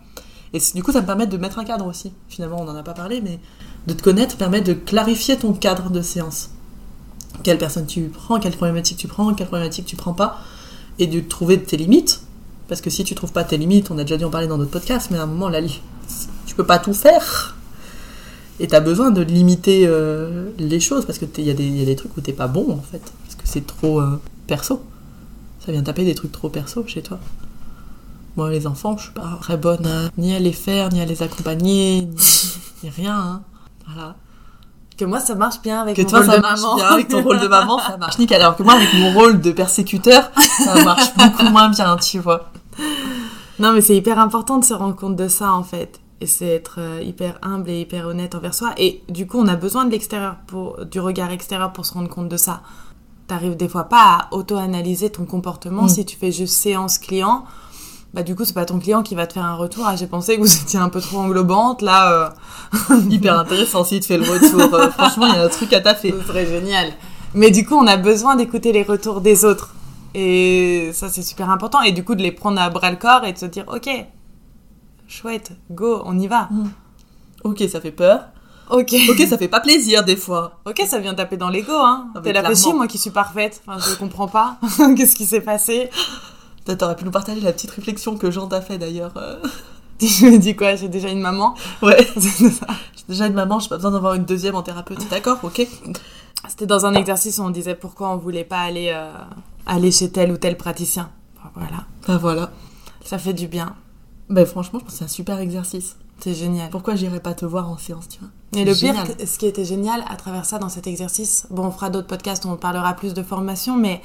Et du coup, ça me permet de mettre un cadre aussi. Finalement, on n'en a pas parlé, mais de te connaître permet de clarifier ton cadre de séance. Quelle personne tu prends, quelle problématique tu prends, quelle problématique tu prends pas, et de trouver tes limites. Parce que si tu trouves pas tes limites, on a déjà dû en parler dans d'autres podcasts, mais à un moment, là, tu peux pas tout faire. Et tu as besoin de limiter euh, les choses, parce qu'il y, a des trucs où t'es pas bon, en fait. Parce que c'est trop euh, perso. Ça vient taper des trucs trop perso chez toi. Moi, les enfants, je suis pas très bonne ni à les faire, ni à les accompagner, ni, rien. Hein. Voilà. Que moi, ça marche bien avec que mon toi, rôle ça de marche maman. bien avec ton rôle de maman, ça marche nickel. Alors que moi, avec mon rôle de persécuteur, ça marche beaucoup moins bien, tu vois. Non, mais c'est hyper important de se rendre compte de ça, en fait. Et c'est être euh, hyper humble et hyper honnête envers soi. Et du coup, on a besoin de l'extérieur, pour, du regard extérieur pour se rendre compte de ça. T'arrives des fois pas à auto-analyser ton comportement Mm. si tu fais juste séance client. Bah, du coup, c'est pas ton client qui va te faire un retour. Ah, j'ai pensé que vous étiez un peu trop englobante, là. euh, Hyper intéressant si tu fais le retour. Euh, franchement, il y a un truc à taffer. Ce serait génial. Mais du coup, on a besoin d'écouter les retours des autres. Et ça, c'est super important. Et du coup, de les prendre à bras le corps et de se dire, ok, chouette, go, on y va. Ok, ça fait peur. Ok. Ok, ça fait pas plaisir des fois. Ok, ça vient taper dans l'ego, hein. Ah, T'es clairement. chier, moi qui suis parfaite. Enfin, je comprends pas. Qu'est-ce qui s'est passé? T'aurais pu nous partager la petite réflexion que Jean t'a fait d'ailleurs. euh. Je me dis quoi? J'ai déjà une maman. Ouais. J'ai déjà une maman, j'ai pas besoin d'avoir une deuxième en thérapeute. D'accord, ok. C'était dans un exercice où on disait pourquoi on voulait pas aller, euh, aller chez tel ou tel praticien. Enfin, Voilà. Bah voilà. Ça fait du bien. Bah franchement, je pense que c'est un super exercice. C'est génial. Pourquoi j'irais pas te voir en séance, tu vois Et le pire, ce qui était génial à travers ça dans cet exercice, bon, on fera d'autres podcasts où on parlera plus de formation, mais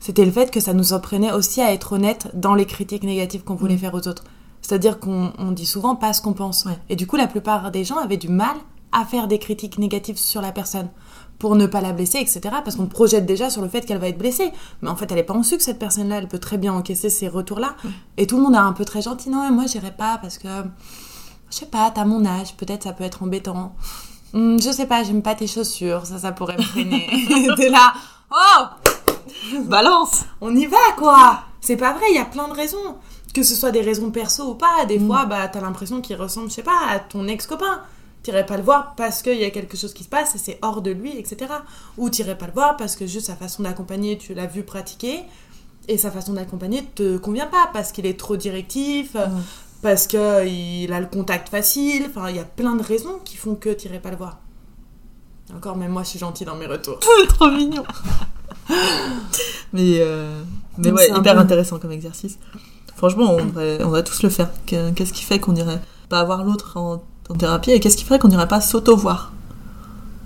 c'était le fait que ça nous apprenait aussi à être honnête dans les critiques négatives qu'on voulait Mm. faire aux autres. C'est-à-dire qu'on on dit souvent pas ce qu'on pense. Ouais. Et du coup, la plupart des gens avaient du mal à faire des critiques négatives sur la personne pour ne pas la blesser, etc. Parce qu'on projette déjà sur le fait qu'elle va être blessée. Mais en fait, elle est pas en sucre, cette personne-là. Elle peut très bien encaisser ces retours-là. Et tout le monde est un peu très gentil. Non, moi, j'irai pas parce que, je sais pas, t'as mon âge. Peut-être ça peut être embêtant. Hum, je sais pas, j'aime pas tes chaussures. Ça, ça pourrait me freiner. T'es là. Oh Balance on y va quoi C'est pas vrai, il y a plein de raisons. Que ce soit des raisons perso ou pas, des Mm. fois, bah, t'as l'impression qu'il ressemble, je sais pas, à ton ex-copain. T'irais pas le voir parce qu'il y a quelque chose qui se passe et c'est hors de lui, etc. Ou t'irais pas le voir parce que juste sa façon d'accompagner, tu l'as vu pratiquer et sa façon d'accompagner te convient pas parce qu'il est trop directif, Mm. parce qu'il a le contact facile. Enfin, il y a plein de raisons qui font que t'irais pas le voir. Encore, même moi, je suis gentille dans mes retours. Trop mignon Mais, euh, mais ouais, hyper peu- intéressant comme exercice. Franchement, on devrait, on devrait tous le faire. Que- Qu'est-ce qui fait qu'on irait pas voir l'autre en, en thérapie et qu'est-ce qui ferait qu'on irait pas s'auto-voir?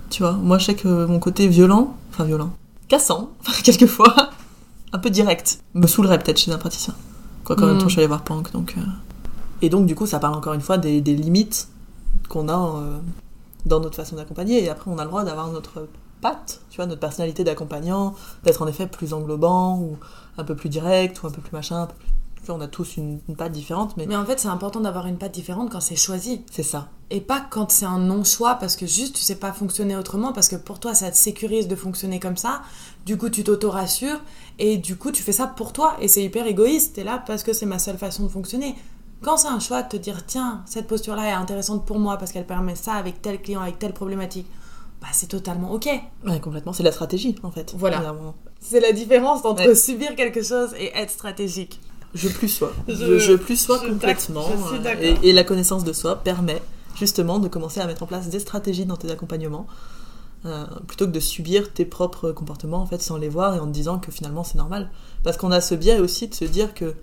Tu vois, moi je sais que mon côté violent, enfin violent, cassant, quelquefois, un peu direct, me saoulerait peut-être chez un praticien. Quoi qu'en Mm. même temps, je suis allée voir Pank, donc... euh. Et donc, du coup, ça parle encore une fois des, des limites qu'on a euh, dans notre façon d'accompagner. Et après, on a le droit d'avoir notre patte, tu vois, notre personnalité d'accompagnant, d'être en effet plus englobant, ou un peu plus direct, ou un peu plus machin. un peu plus- on a tous une, une patte différente, mais Mais en fait, c'est important d'avoir une patte différente quand c'est choisi. c'est ça. Et pas quand c'est un non-choix parce que juste tu sais pas fonctionner autrement, parce que pour toi ça te sécurise de fonctionner comme ça, du coup tu t'auto-rassures et du coup tu fais ça pour toi et c'est hyper égoïste, t'es là parce que c'est ma seule façon de fonctionner. Quand c'est un choix de te dire tiens, cette posture-là est intéressante pour moi parce qu'elle permet ça avec tel client, avec telle problématique, bah c'est totalement ok. Ouais, complètement. C'est la stratégie, en fait. Voilà. C'est la différence entre Ouais. subir quelque chose et être stratégique. Je plus sois. Je- Je, je plus sois je complètement. euh, et, et la connaissance de soi permet justement de commencer à mettre en place des stratégies dans tes accompagnements. euh, plutôt que de subir tes propres comportements en fait sans les voir et en te disant que finalement c'est normal parce qu'on a ce biais aussi de se dire que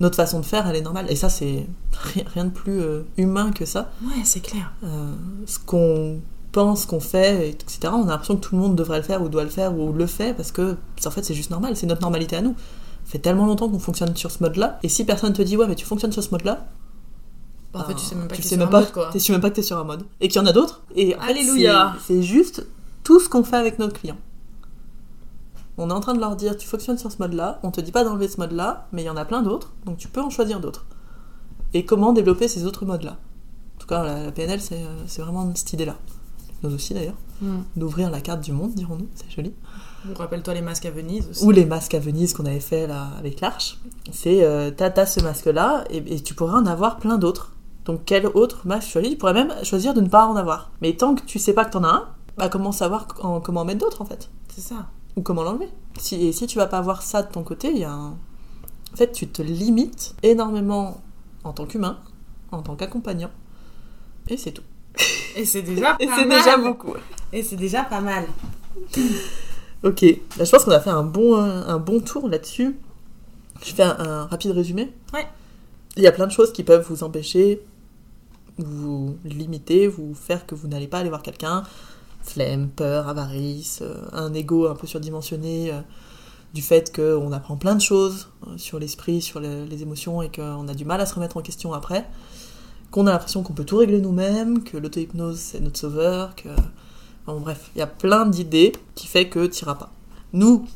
notre façon de faire elle est normale et ça c'est rien, rien de plus euh, humain que ça Ouais, c'est clair. Euh, ce qu'on pense qu'on fait etc on a l'impression que tout le monde devrait le faire ou doit le faire ou le fait parce que en fait c'est juste normal c'est notre normalité à nous ça fait tellement longtemps qu'on fonctionne sur ce mode là et si personne te dit ouais mais tu fonctionnes sur ce mode là Bah, en fait, tu sais même pas tu que même un pas, mode, quoi. tu sais même pas que t'es sur un mode et qu'il y en a d'autres et Alléluia. c'est- juste tout ce qu'on fait avec nos clients on est en train de leur dire tu fonctionnes sur ce mode là on te dit pas d'enlever ce mode là mais il y en a plein d'autres donc tu peux en choisir d'autres et comment développer ces autres modes-là? En tout cas, la, la PNL, c'est euh, c'est vraiment cette idée-là. Nous aussi d'ailleurs, Hmm. d'ouvrir la carte du monde, dirons-nous, c'est joli. Rappelle-toi les masques à Venise aussi. Ou les masques à Venise qu'on avait fait là avec l'Arche. C'est, euh, t'as, t'as ce masque-là et, et tu pourrais en avoir plein d'autres. Donc quel autre masque choisir? Tu pourrais même choisir de ne pas en avoir. Mais tant que tu sais pas que t'en as un, bah comment savoir en- comment en mettre d'autres en fait? C'est ça. Ou comment l'enlever? Si, Et si tu vas pas avoir ça de ton côté, il y a un... En fait, tu te limites énormément en tant qu'humain, en tant qu'accompagnant. Et c'est tout. Et c'est déjà Et pas c'est mal. déjà beaucoup. Et c'est déjà pas mal. Ok, Là, je pense qu'on a fait un bon, euh, un bon tour là-dessus. Je fais un, un rapide résumé. Ouais. Il y a plein de choses qui peuvent vous empêcher, vous limiter, vous faire que vous n'allez pas aller voir quelqu'un. Flemme, peur, avarice, euh, un ego un peu surdimensionné, euh, du fait qu'on apprend plein de choses sur l'esprit, sur le- les émotions et qu'on a du mal à se remettre en question après. Qu'on a l'impression qu'on peut tout régler nous-mêmes, que l'auto-hypnose c'est notre sauveur, que Bon, bref, il y a plein d'idées qui fait que tu n'iras pas. Nous,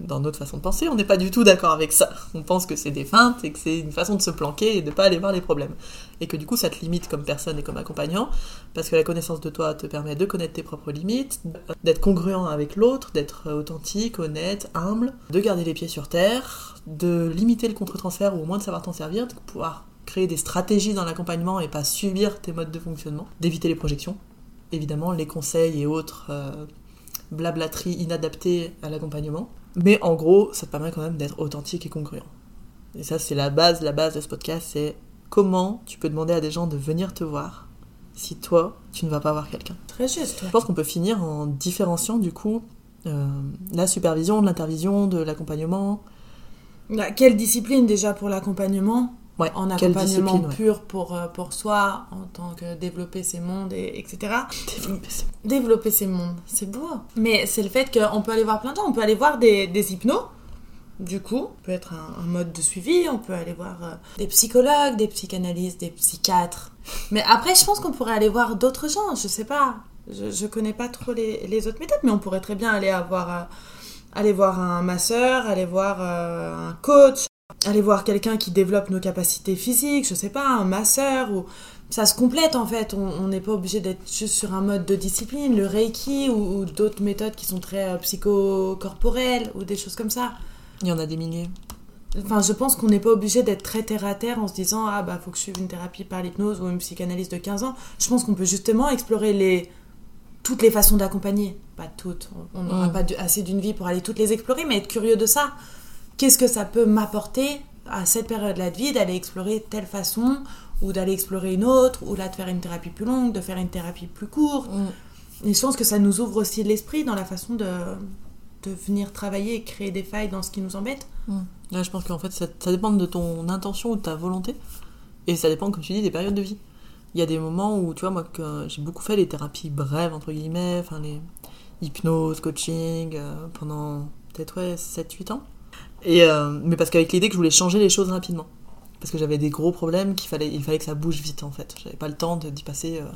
dans notre façon de penser, on n'est pas du tout d'accord avec ça. On pense que c'est des feintes et que c'est une façon de se planquer et de pas aller voir les problèmes. Et que du coup, ça te limite comme personne et comme accompagnant, parce que la connaissance de toi te permet de connaître tes propres limites, d'être congruent avec l'autre, d'être authentique, honnête, humble, de garder les pieds sur terre, de limiter le contre-transfert ou au moins de savoir t'en servir, de pouvoir créer des stratégies dans l'accompagnement et pas subir tes modes de fonctionnement, d'éviter les projections évidemment les conseils et autres euh, blablateries inadaptées à l'accompagnement. Mais en gros, ça te permet quand même d'être authentique et congruent. Et ça, c'est la base, la base de ce podcast, c'est comment tu peux demander à des gens de venir te voir si toi, tu ne vas pas voir quelqu'un. Très juste. ouais. Je pense qu'on peut finir en différenciant du coup euh, la supervision, de l'intervision, de l'accompagnement. Là, Quelle discipline déjà pour l'accompagnement? Ouais, En accompagnement ouais. pur pour, euh, pour soi, en tant que développer ses mondes, et, etc. Développer ses mondes, c'est beau. Mais c'est le fait qu'on peut aller voir plein de gens. On peut aller voir des, des hypnos, du coup. peut être un, un mode de suivi. On peut aller voir euh, des psychologues, des psychanalystes, des psychiatres. Mais après, je pense qu'on pourrait aller voir d'autres gens. Je sais pas. Je, je connais pas trop les, les autres méthodes, mais on pourrait très bien aller avoir... euh, aller voir un masseur, aller voir euh, un coach, aller voir quelqu'un qui développe nos capacités physiques, je sais pas, un masseur ou ça se complète en fait. On n'est pas obligé d'être juste sur un mode de discipline, le reiki ou, ou d'autres méthodes qui sont très euh, psychocorporelles ou des choses comme ça. Il y en a des milliers. Enfin, je pense qu'on n'est pas obligé d'être très terre à terre en se disant ah bah faut que je suive une thérapie par l'hypnose ou une psychanalyse de 15 ans. Je pense qu'on peut justement explorer les toutes les façons d'accompagner, pas toutes. On- n'aura Mm. pas assez d'une vie pour aller toutes les explorer, mais être curieux de ça. Qu'est-ce que ça peut m'apporter à cette période-là de vie d'aller explorer telle façon ou d'aller explorer une autre ou là de faire une thérapie plus longue, de faire une thérapie plus courte. Mm. Et je pense que ça nous ouvre aussi l'esprit dans la façon de de venir travailler et créer des failles dans ce qui nous embête. Là, je pense qu'en fait, ça, ça dépend de ton intention ou de ta volonté. Et ça dépend, comme tu dis, des périodes de vie. Il y a des moments où, tu vois, moi, que j'ai beaucoup fait les thérapies brèves, entre guillemets, enfin, les hypnose, coaching, euh, pendant peut-être, ouais, 7-8 ans. Euh, mais parce qu'avec l'idée que je voulais changer les choses rapidement. Parce que j'avais des gros problèmes, qu'il fallait, il fallait que ça bouge vite, en fait. J'avais pas le temps d'y passer... euh,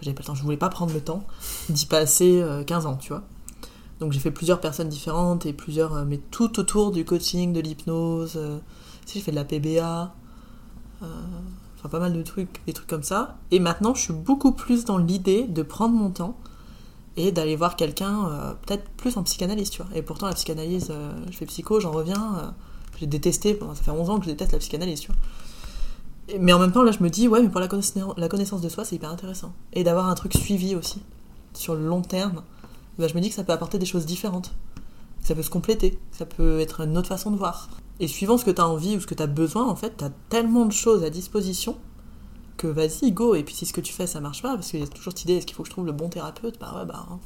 j'avais pas le temps, je voulais pas prendre le temps d'y passer euh, 15 ans, tu vois. Donc j'ai fait plusieurs personnes différentes et plusieurs, euh, mais tout autour du coaching, de l'hypnose. si j'ai fait de la PBA, enfin pas mal de trucs, des trucs comme ça. Et maintenant, je suis beaucoup plus dans l'idée de prendre mon temps et d'aller voir quelqu'un, euh, peut-être plus en psychanalyse, tu vois. Et pourtant, la psychanalyse, euh, je fais psycho, j'en reviens. euh, j'ai détesté, ça fait 11 ans que je déteste la psychanalyse, tu vois. Mais en même temps, là, je me dis, ouais, mais pour la connaissance, la connaissance de soi, c'est hyper intéressant. Et d'avoir un truc suivi aussi, sur le long terme, bah, je me dis que ça peut apporter des choses différentes. Ça peut se compléter, ça peut être une autre façon de voir. Et suivant ce que tu as envie ou ce que tu as besoin, en fait, tu as tellement de choses à disposition que vas-y, go. Et puis si ce que tu fais, ça marche pas, parce qu'il y a toujours cette idée, est-ce qu'il faut que je trouve le bon thérapeute? Bah ouais, bah, hein.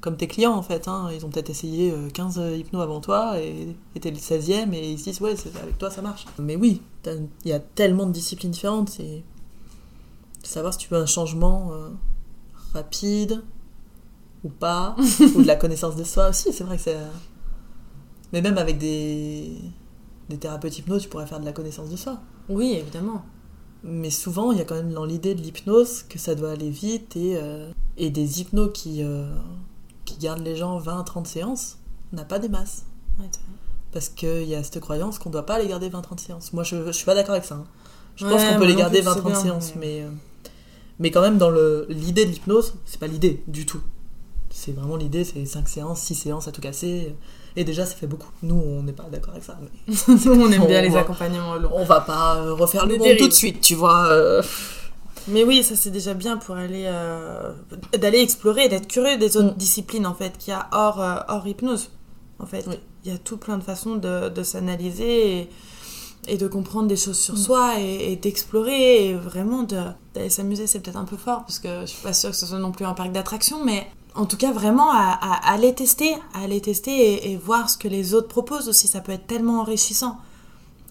comme tes clients, en fait, hein, ils ont peut-être essayé euh, 15 hypnos avant toi, et et t'es le 16e, et ils se disent, ouais, c'est- avec toi, ça marche. Mais oui, il y a tellement de disciplines différentes, c'est savoir si tu veux un changement euh, rapide ou pas, ou de la connaissance de soi aussi, c'est vrai que c'est... Mais même avec des, des thérapeutes hypno, tu pourrais faire de la connaissance de soi. Oui, évidemment. Mais souvent, il y a quand même dans l'idée de l'hypnose que ça doit aller vite et, euh, et des hypnos qui, euh, qui gardent les gens 20-30 séances, on n'a pas des masses. Ouais. Parce qu'il y a cette croyance qu'on ne doit pas les garder 20-30 séances. Moi, je, je suis pas d'accord avec ça. hein. Je pense qu'on peut les garder plus, c'est 20-30 bien, séances, mais- mais, euh, mais quand même, dans l'idée de l'hypnose, c'est pas l'idée du tout. C'est vraiment l'idée, c'est 5 séances, 6 séances à tout casser. Et déjà, ça fait beaucoup. Nous, on n'est pas d'accord avec ça. mais Nous, on aime bien les accompagnements longs. on va pas euh, refaire le monde tout de suite, tu vois. euh. Mais oui, ça c'est déjà bien pour aller euh, d'aller explorer, d'être curieux des autres Mm. disciplines en fait qu'il y a hors euh, hors hypnose. En fait, Oui. il y a tout plein de façons de, de s'analyser et, et de comprendre des choses sur Mm. soi et, et d'explorer et vraiment d'aller s'amuser. C'est peut-être un peu fort parce que je suis pas sûre que ce soit non plus un parc d'attractions, mais en tout cas vraiment à, à- à aller tester, à aller tester et, voir ce que les autres proposent aussi. Ça peut être tellement enrichissant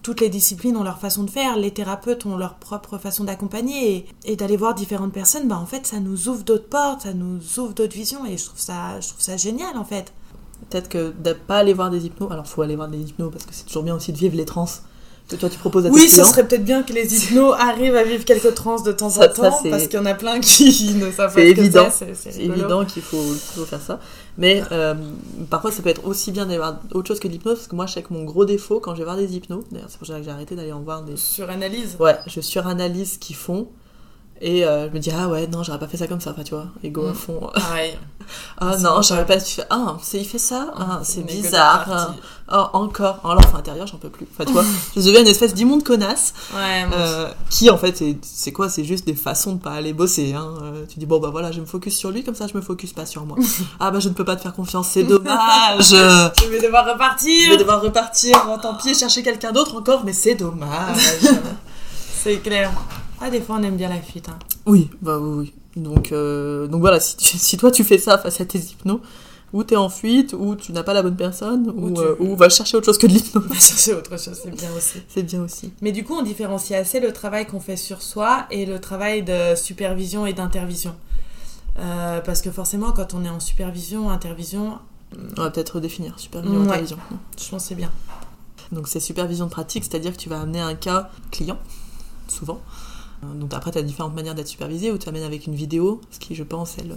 toutes les disciplines ont leur façon de faire, les thérapeutes ont leur propre façon d'accompagner et, d'aller voir différentes personnes, bah en fait ça nous ouvre d'autres portes, ça nous ouvre d'autres visions et je trouve ça, je trouve ça génial en fait. Peut-être que de pas aller voir des hypnos. Alors, faut aller voir des hypnos parce que c'est toujours bien aussi de vivre les trans toi tu proposes à Oui, ce serait peut-être bien que les hypnos arrivent à vivre quelques trans de temps en ça, temps parce qu'il y en a plein qui ne savent pas ce évident. c'est, c'est C'est rigolo. évident qu'il faut, faire ça. Mais euh, parfois, ça peut être aussi bien d'aller voir autre chose que l'hypnose. Parce que moi, je sais que mon gros défaut quand je vais voir des hypnos, d'ailleurs, c'est pour ça que j'ai arrêté d'aller en voir des. Sur analyse. Ouais, je suranalyse ce qu'ils font. Et euh, je me dis, ah ouais, non, j'aurais pas fait ça comme ça, enfin, tu vois. Et go à Mm. fond. Pareil. Ah C'est non, j'aurais pas fait. Ah, c'est, il fait ça? Ah, c'est Une bizarre. Ah, encore. Alors, l'enfant intérieur, j'en peux plus. Enfin, tu vois, je deviens une espèce d'immonde connasse. Ouais, Euh, qui en fait c'est, c'est quoi? C'est juste des façons de pas aller bosser hein. Euh, tu dis bon bah voilà je me focus sur lui comme ça je me focus pas sur moi ah bah je ne peux pas te faire confiance c'est dommage je vais devoir repartir. je vais devoir repartir tant pis chercher quelqu'un d'autre encore mais c'est dommage C'est clair. Ah, des fois on aime bien la fuite. Hein. oui bah oui oui donc euh, donc voilà si, tu- si toi tu fais ça face à tes hypnos ou t'es en fuite ou tu n'as pas la bonne personne ou, Ou tu- euh, ou va chercher autre chose que de l'hypnose va chercher autre chose, c'est bien aussi. c'est bien aussi Mais du coup, on différencie assez le travail qu'on fait sur soi et le travail de supervision et d'intervision. Euh, parce que forcément, quand on est en supervision, intervision, on va peut-être redéfinir supervision Ouais. intervision je pense que c'est bien. Donc c'est supervision de pratique, c'est-à-dire que tu vas amener un cas client, souvent. Euh, Donc après, tu as différentes manières d'être supervisé, ou tu amènes avec une vidéo, ce qui je pense est le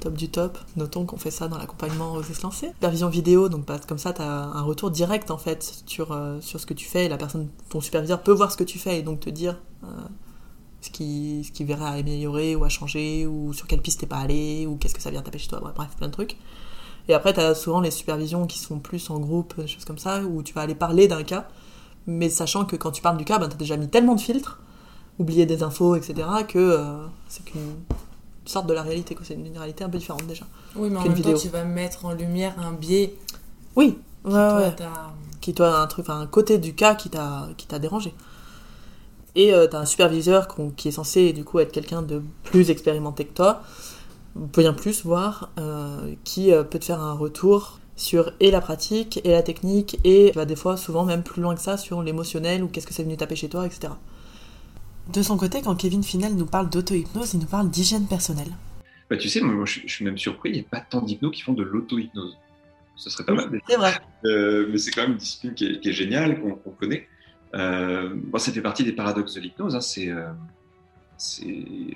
top du top. Notons qu'on fait ça dans l'accompagnement aux se lancer. Supervision vidéo, donc parce- comme ça, tu as un retour direct en fait sur, euh, sur ce que tu fais, et la personne, ton superviseur peut voir ce que tu fais et donc te dire euh, ce qui ce qui verrait à améliorer ou à changer, ou sur quelle piste t'es pas allé, ou qu'est-ce que ça vient taper chez toi, bref, plein de trucs. Et après, tu as souvent les supervisions qui sont plus en groupe, des choses comme ça, où tu vas aller parler d'un cas, mais sachant que quand tu parles du cas, ben, tu as déjà mis tellement de filtres, oublié des infos, etc., que euh, c'est qu'une sorte de la réalité, quoi. c'est une réalité un peu différente déjà. Oui, mais en même vidéo. temps, tu vas mettre en lumière un biais Oui, qui, ouais, toi, ouais. qui toi un truc, un côté du cas qui t'a qui t'a dérangé. Et tu t'as un superviseur qui est censé du coup être quelqu'un de plus expérimenté que toi, bien plus voire, euh, qui euh, peut te faire un retour sur et la pratique et la technique et va des fois souvent même plus loin que ça sur l'émotionnel ou qu'est-ce que c'est venu taper chez toi, etc. De son côté, quand Kevin Finel nous parle d'auto-hypnose, il nous parle d'hygiène personnelle. Bah, tu sais, moi, je, je suis même surpris, il n'y a pas tant d'hypnos qui font de l'auto-hypnose. Ce serait pas mal. C'est vrai. Euh, mais c'est quand même une discipline qui est, qui est géniale, qu'on connaît. Euh, bon, ça fait partie des paradoxes de l'hypnose. hein, c'est, euh,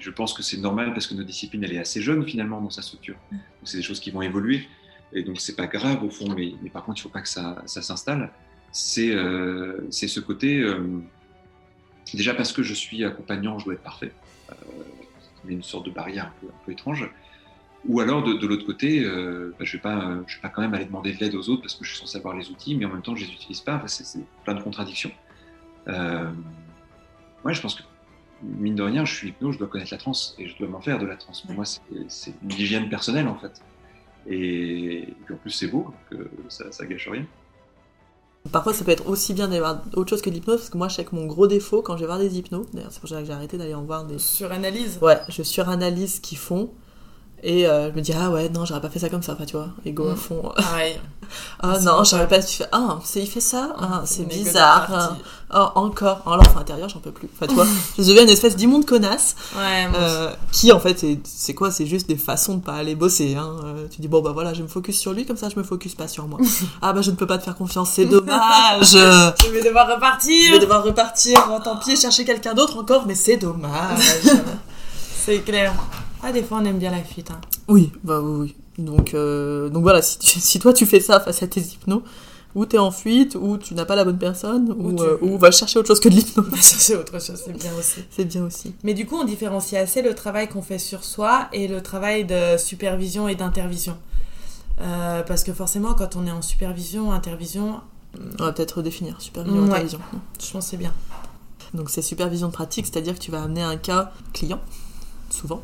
je pense que c'est normal parce que notre discipline, elle est assez jeune finalement dans sa structure. Donc, c'est des choses qui vont évoluer. Et donc, c'est pas grave au fond, mais, mais par contre, il faut pas que ça, ça s'installe. C'est, euh, c'est ce côté. Déjà parce que je suis accompagnant, je dois être parfait. Euh, mais une sorte de barrière un peu, un peu étrange. Ou alors, de, de l'autre côté, euh, bah, je ne vais, pas, euh, vais pas quand même aller demander de l'aide aux autres parce que je suis censé avoir les outils, mais en même temps, je ne les utilise pas. Enfin, c'est, plein de contradictions. Euh, ouais, je pense que, mine de rien, je suis hypno, je dois connaître la transe et je dois m'en faire de la transe. Pour moi, c'est, une hygiène personnelle, en fait. Et, et puis en plus, c'est beau, donc euh, ça, ça gâche rien. Parfois, ça peut être aussi bien d'aller voir autre chose que de l'hypnose, parce que moi, je sais que mon gros défaut quand je vais voir des hypnos, d'ailleurs, c'est pour ça que j'ai arrêté d'aller en voir des. Sur analyse. Ouais, je suranalyse ce qu'ils font, et euh, je me dis, ah ouais, non, j'aurais pas fait ça comme ça, enfin, tu vois, et go à Mm. fond. Pareil. Ah non, j'aurais pas fait. Ah, c'est, il fait ça Ah, c'est bizarre. Ah, encore. Alors, l'enfant intérieur, j'en peux plus. Enfin, tu vois, je deviens une espèce d'immonde connasse, Ouais, euh, qui en fait, c'est, c'est quoi C'est juste des façons de pas aller bosser. Hein. Euh, tu dis, bon, bah voilà, je me focus sur lui, comme ça, je me focus pas sur moi. ah, bah je ne peux pas te faire confiance, c'est dommage. Je vais devoir repartir. Je vais devoir repartir, oh, tant pis, chercher quelqu'un d'autre encore, mais c'est dommage. C'est clair. Ah, des fois, on aime bien la fuite. Hein. oui, bah oui, oui. Donc, euh, donc voilà, si, tu- si toi tu fais ça face à tes hypnos, ou t'es en fuite, ou tu n'as pas la bonne personne, ou, Ou tu- euh, ou va chercher autre chose que de l'hypnose. Va chercher autre chose, c'est bien aussi. C'est bien aussi. Mais du coup, on différencie assez le travail qu'on fait sur soi et le travail de supervision et d'intervision. Euh, parce que forcément, quand on est en supervision, intervision, On va peut-être redéfinir supervision, Ouais. intervision. je pense que c'est bien. Donc c'est supervision de pratique, c'est-à-dire que tu vas amener un cas client, souvent.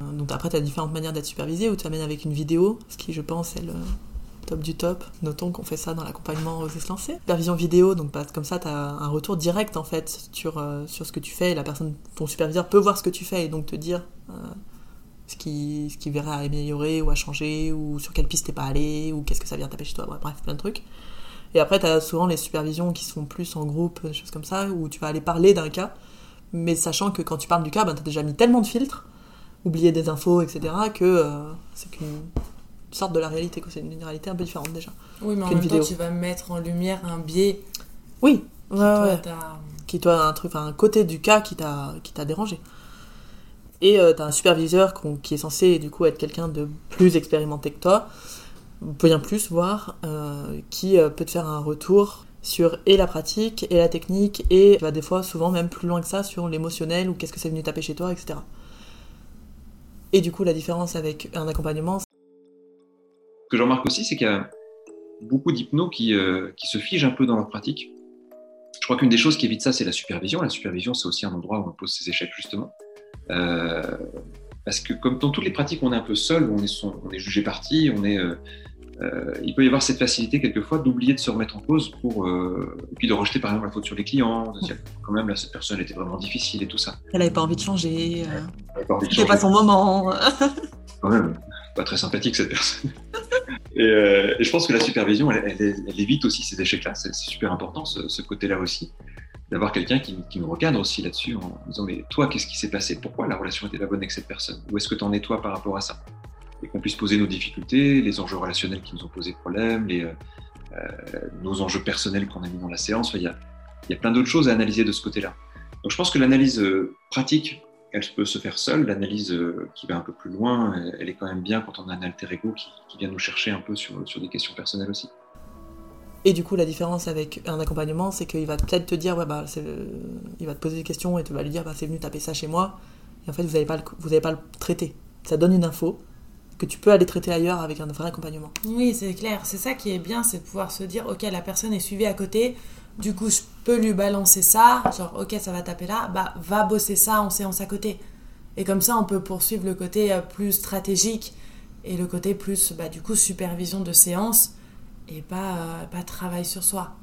Euh, Donc après, tu as différentes manières d'être supervisé, ou tu amènes avec une vidéo, ce qui, je pense, est le top du top. Notons qu'on fait ça dans l'accompagnement Oser se lancer. Supervision vidéo, donc comme ça, tu as un retour direct, en fait, sur, euh, sur ce que tu fais. La personne, ton superviseur peut voir ce que tu fais et donc te dire euh, ce qui, ce qui verrait à améliorer ou à changer, ou sur quelle piste t'es pas allé, ou qu'est-ce que ça vient taper chez toi, bref, plein de trucs. Et après, tu as souvent les supervisions qui se font plus en groupe, des choses comme ça, où tu vas aller parler d'un cas, mais sachant que quand tu parles du cas, ben, tu as déjà mis tellement de filtres, oublié des infos, etc., que euh, c'est qu'une sorte de la réalité, c'est une réalité un peu différente déjà. Oui, mais en même vidéo. temps, tu vas mettre en lumière un biais Oui, qui, ouais, toi, ouais. t'as- qui toi un truc, un côté du cas qui t'a qui t'a dérangé. Et tu t'as un superviseur qui est censé du coup être quelqu'un de plus expérimenté que toi, bien plus voire, euh, qui euh, peut te faire un retour sur et la pratique et la technique et va des fois souvent même plus loin que ça sur l'émotionnel ou qu'est-ce que c'est venu taper chez toi, etc. Et du coup la différence avec un accompagnement, Ce que je remarque aussi, c'est qu'il y a beaucoup d'hypnos qui, euh, qui se figent un peu dans leur pratique. Je crois qu'une des choses qui évite ça, c'est la supervision. La supervision, c'est aussi un endroit où on pose ses échecs, justement. Euh, parce que comme dans toutes les pratiques, on est un peu seul, on est jugé parti, on est, euh, euh, il peut y avoir cette facilité quelquefois d'oublier de se remettre en cause pour, euh, et puis de rejeter par exemple la faute sur les clients, de dire quand même là cette personne était vraiment difficile et tout ça. elle avait pas envie de changer, euh, c'était pas son moment. quand même pas très sympathique cette personne. et, euh, et je pense que la supervision, elle, elle- elle évite aussi ces échecs-là. C'est c'est super important ce, ce côté-là aussi, d'avoir quelqu'un qui, qui nous recadre aussi là-dessus en disant mais toi, qu'est-ce qui s'est passé? Pourquoi la relation était pas bonne avec cette personne? Où est-ce que tu en es toi par rapport à ça? Et qu'on puisse poser nos difficultés, les enjeux relationnels qui nous ont posé problème, euh, euh, nos enjeux personnels qu'on a mis dans la séance. Enfin, Il y, a, il y a plein d'autres choses à analyser de ce côté-là. Donc je pense que l'analyse euh, pratique, elle peut se faire seule. L'analyse qui va un peu plus loin, elle, est quand même bien quand on a un alter ego qui, vient nous chercher un peu sur, des questions personnelles aussi. Et du coup, la différence avec un accompagnement, c'est qu'il va peut-être te dire, ouais, bah, il va te poser des questions et tu vas lui dire, bah, c'est venu taper ça chez moi. Et en fait, vous n'allez pas, le- vous pas le traiter. Ça donne une info que tu peux aller traiter ailleurs avec un vrai accompagnement. Oui, c'est clair. C'est ça qui est bien, c'est de pouvoir se dire, ok, la personne est suivie à côté. Du coup, je peux lui balancer ça. Genre, ok, ça va taper là. Bah, va bosser ça en séance à côté. Et comme ça, on peut poursuivre le côté euh, plus stratégique et le côté plus, bah, du coup, supervision de séance et pas, euh, pas travail sur soi.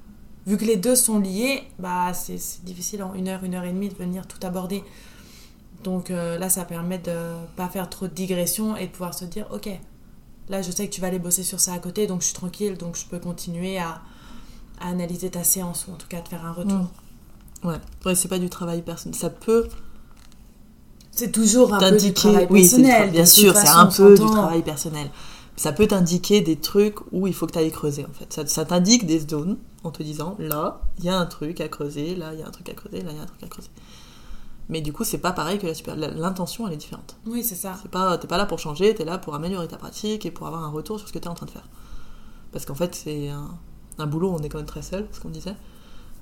Vu que les deux sont liés, bah, c'est c'est difficile en une heure, une heure et demie de venir tout aborder. Donc euh, là, ça permet de pas faire trop de digressions et de pouvoir se dire, ok, là, je sais que tu vas aller bosser sur ça à côté, donc je suis tranquille, donc je peux continuer à, à analyser ta séance ou en tout cas te faire un retour. Mm. Ouais, ouais c'est pas du travail personnel. Ça peut C'est toujours un peu du travail Oui, c'est du personnel. bien de sûr, c'est un peu du travail personnel. Ça peut t'indiquer des trucs où il faut que tu ailles creuser en fait. Ça, ça t'indique des zones en te disant là, il y a un truc à creuser, là, il y a un truc à creuser, là, il y a un truc à creuser. Mais du coup, c'est pas pareil que la super. L'intention, elle est différente. Oui, c'est ça. C'est pas, t'es pas là pour changer, t'es là pour améliorer ta pratique et pour avoir un retour sur ce que t'es en train de faire. Parce qu'en fait, c'est un, un boulot, où on est quand même très seul, ce qu'on disait,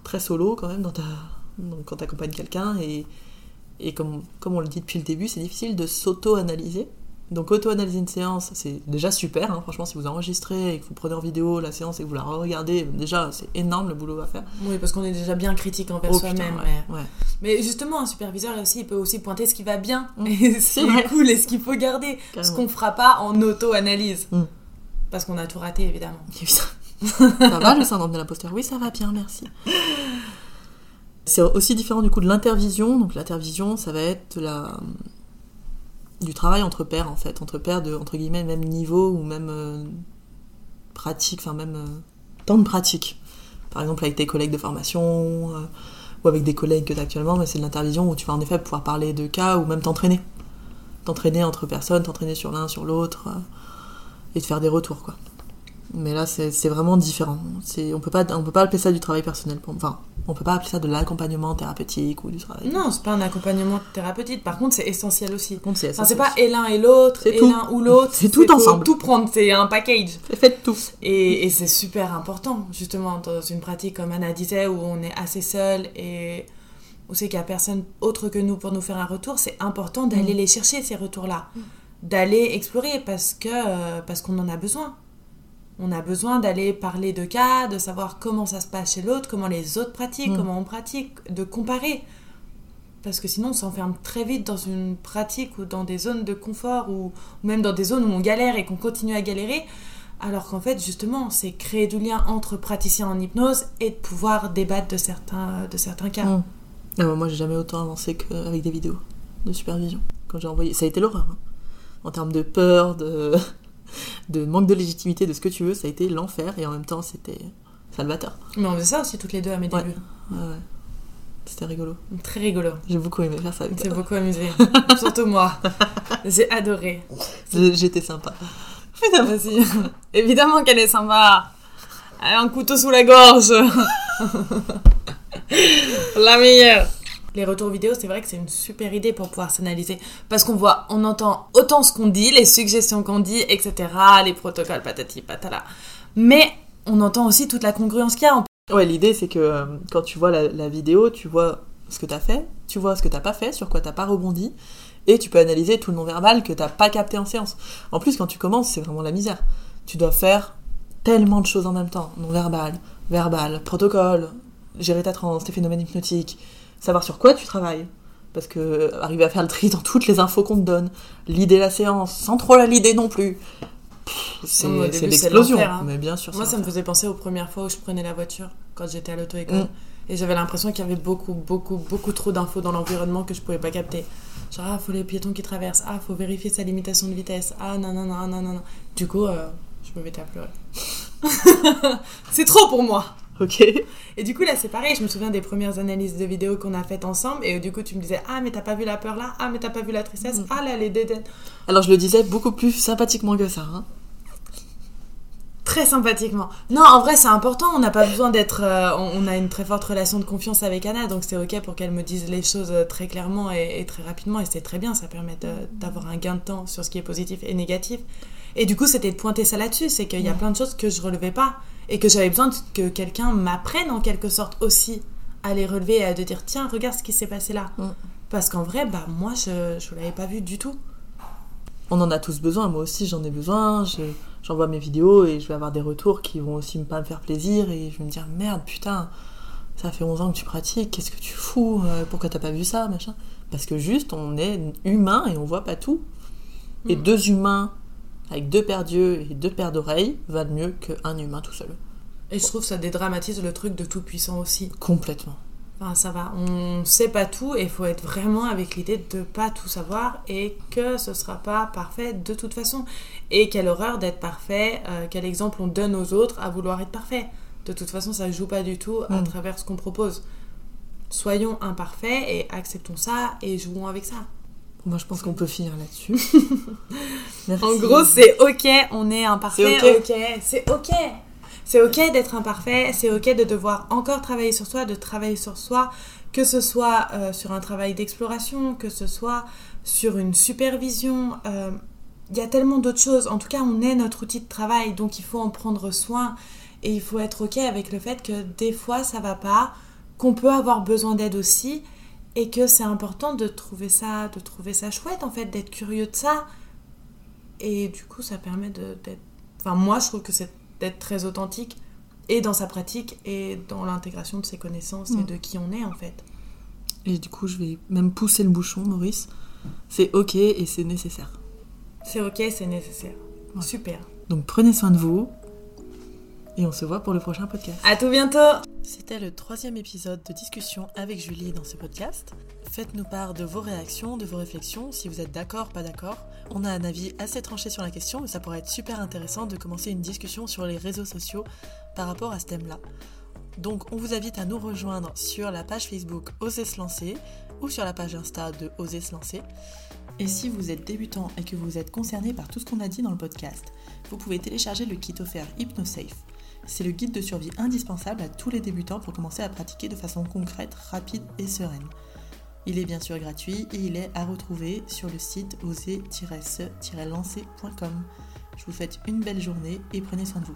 très solo quand même dans ta, donc, quand t'accompagnes quelqu'un et, et comme, comme on le dit depuis le début, c'est difficile de s'auto-analyser. Donc auto-analyser une séance, c'est déjà super. hein. Franchement, si vous enregistrez et que vous prenez en vidéo la séance et que vous la regardez, déjà c'est énorme le boulot à faire. Oui, parce qu'on est déjà bien critique envers Oh, soi-même. mais... ouais, ouais. mais justement, un superviseur aussi, il peut aussi pointer ce qui va bien, Mm. et ce C'est qui est cool et ce qu'il faut garder. Ce qu'on fera pas en auto-analyse. Mm. Parce qu'on a tout raté, évidemment. Ça va le syndrome de l'imposteur? Oui, ça va bien, merci. C'est aussi différent du coup de l'intervision. Donc l'intervision, ça va être de la du travail entre pairs en fait, entre pairs de entre guillemets même niveau ou même euh, pratique, enfin même euh, temps de pratique. Par exemple avec tes collègues de formation euh, ou avec des collègues que tu actuellement, mais c'est de l'intervision où tu vas en effet pouvoir parler de cas ou même t'entraîner. T'entraîner entre personnes, t'entraîner sur l'un, sur l'autre et de faire des retours quoi. Mais là, c'est vraiment différent. C'est- On peut pas, on peut pas appeler ça du travail personnel. pour- Enfin, on peut pas appeler ça de l'accompagnement thérapeutique ou du travail. Non, c'est pas un accompagnement thérapeutique. Par contre, c'est essentiel aussi. C'est Enfin, pas et l'un et l'autre, et l'un ou l'autre. C'est tout ensemble. Tout prendre, c'est un package. Faites tout. Et, et c'est super important, justement, dans une pratique comme Anna disait, où on est assez seul et où c'est qu'il n'y a personne autre que nous pour nous faire un retour, c'est important d'aller Mm. les chercher, ces retours-là. D'aller explorer parce que euh, parce qu'on en a besoin. On a besoin d'aller parler de cas, de savoir comment ça se passe chez l'autre, comment les autres pratiquent, Mm. comment on pratique, de comparer. Parce que sinon, on s'enferme très vite dans une pratique ou dans des zones de confort ou ou même dans des zones où on galère et qu'on continue à galérer. Alors qu'en fait, justement, c'est créer du lien entre praticiens en hypnose et de pouvoir débattre de certains, de certains cas. Mm. Bah, moi, j'ai jamais autant avancé qu'avec des vidéos de supervision. Quand j'ai envoyé, ça a été l'horreur. hein. En termes de peur, de... de manque de légitimité, de ce que tu veux, ça a été l'enfer et en même temps, c'était salvateur. Mais on faisait ça aussi toutes les deux à mes Ouais. débuts. Ouais, ouais. C'était rigolo. Très rigolo. J'ai beaucoup aimé faire ça avec toi. beaucoup amusé. Surtout moi. J'ai adoré. J'ai- J'étais sympa. Vas-y. Évidemment qu'elle est sympa. Elle a un couteau sous la gorge. la meilleure. Les retours vidéo, c'est vrai que c'est une super idée pour pouvoir s'analyser. Parce qu'on voit, on entend autant ce qu'on dit, les suggestions qu'on dit, etc., les protocoles, patati patala. Mais on entend aussi toute la congruence qu'il y a. Ouais, l'idée c'est que euh, quand tu vois la, la vidéo, tu vois ce que t'as fait, tu vois ce que t'as pas fait, sur quoi t'as pas rebondi, et tu peux analyser tout le non-verbal que t'as pas capté en séance. En plus, quand tu commences, c'est vraiment la misère. Tu dois faire tellement de choses en même temps. Non-verbal, verbal, protocole, gérer ta transe, tes phénomènes hypnotiques, savoir sur quoi tu travailles. Parce que euh, arriver à faire le tri dans toutes les infos qu'on te donne, l'idée la séance, sans trop la lider non plus. C'est l'explosion. hein. Mais bien sûr, Moi, ça me faisait penser aux premières fois où je prenais la voiture, quand j'étais à l'auto-école. Mm. Et j'avais l'impression qu'il y avait beaucoup, beaucoup, beaucoup trop d'infos dans l'environnement que je pouvais pas capter. Genre, ah, faut les piétons qui traversent, ah, faut vérifier sa limitation de vitesse, ah, non, non, non, non, non, non. Du coup, euh, je me mettais à pleurer. c'est trop pour moi! Ok. Et du coup, là, c'est pareil. Je me souviens des premières analyses de vidéos qu'on a faites ensemble. Et du coup, tu me disais, ah, mais t'as pas vu la peur là? Ah, mais t'as pas vu la tristesse? Mm. Ah, là, les dédaines. Alors je le disais beaucoup plus sympathiquement que ça. Hein. Très sympathiquement. Non, en vrai, c'est important. On n'a pas besoin d'être. euh, on, on a une très forte relation de confiance avec Anna, donc c'est ok pour qu'elle me dise les choses euh, très clairement et, et très rapidement. Et c'est très bien. Ça permet d'avoir un gain de temps sur ce qui est positif et négatif. Et du coup, c'était de pointer ça là-dessus. C'est qu'il y a plein de choses que je relevais pas et que j'avais besoin que quelqu'un m'apprenne en quelque sorte aussi à les relever et à de dire tiens, regarde ce qui s'est passé là. Mm. Parce qu'en vrai, bah moi, je je l'avais pas vu du tout. On en a tous besoin, moi aussi j'en ai besoin. je- J'envoie mes vidéos et je vais avoir des retours qui vont aussi me- pas me faire plaisir et je vais me dire merde, putain, ça fait 11 ans que tu pratiques, qu'est-ce que tu fous Euh, Pourquoi t'as pas vu ça machin Parce que juste on est humain et on voit pas tout. Et Mm. deux humains avec deux paires d'yeux et deux paires d'oreilles valent mieux qu'un humain tout seul. Et je trouve que ça dédramatise le truc de tout puissant aussi. Complètement. Enfin, ça va, on sait pas tout et il faut être vraiment avec l'idée de pas tout savoir et que ce sera pas parfait de toute façon. Et quelle horreur d'être parfait, euh, quel exemple on donne aux autres à vouloir être parfait. De toute façon, ça joue pas du tout à Mm. travers ce qu'on propose. Soyons imparfaits et acceptons ça et jouons avec ça. Moi je pense qu'on peut finir là-dessus. En gros, c'est ok, on est imparfait, C'est ok, c'est ok. C'est ok d'être imparfait, c'est ok de devoir encore travailler sur soi, de travailler sur soi, que ce soit euh, sur un travail d'exploration, que ce soit sur une supervision. euh, Il y a tellement d'autres choses. En tout cas, on est notre outil de travail, donc il faut en prendre soin et il faut être ok avec le fait que des fois ça va pas, qu'on peut avoir besoin d'aide aussi et que c'est important de trouver ça, de trouver ça chouette en fait, d'être curieux de ça. Et du coup, ça permet d'être. Enfin, moi, je trouve que c'est d'être très authentique et dans sa pratique et dans l'intégration de ses connaissances et Mm. de qui on est en fait. Et du coup je vais même pousser le bouchon, Maurice. C'est ok et c'est nécessaire. C'est ok, c'est nécessaire. Ouais. Super. Donc prenez soin de vous. Et on se voit pour le prochain podcast. À tout bientôt! C'était le troisième épisode de discussion avec Julie dans ce podcast. Faites-nous part de vos réactions, de vos réflexions, si vous êtes d'accord, pas d'accord. On a un avis assez tranché sur la question, mais ça pourrait être super intéressant de commencer une discussion sur les réseaux sociaux par rapport à ce thème-là. Donc on vous invite à nous rejoindre sur la page Facebook Oser se lancer, ou sur la page Insta de Oser se lancer. Et si vous êtes débutant et que vous êtes concerné par tout ce qu'on a dit dans le podcast, vous pouvez télécharger le kit offert HypnoSafe. C'est le guide de survie indispensable à tous les débutants pour commencer à pratiquer de façon concrète, rapide et sereine. Il est bien sûr gratuit et il est à retrouver sur le site oser-se-lancer.com. Je vous souhaite une belle journée et prenez soin de vous.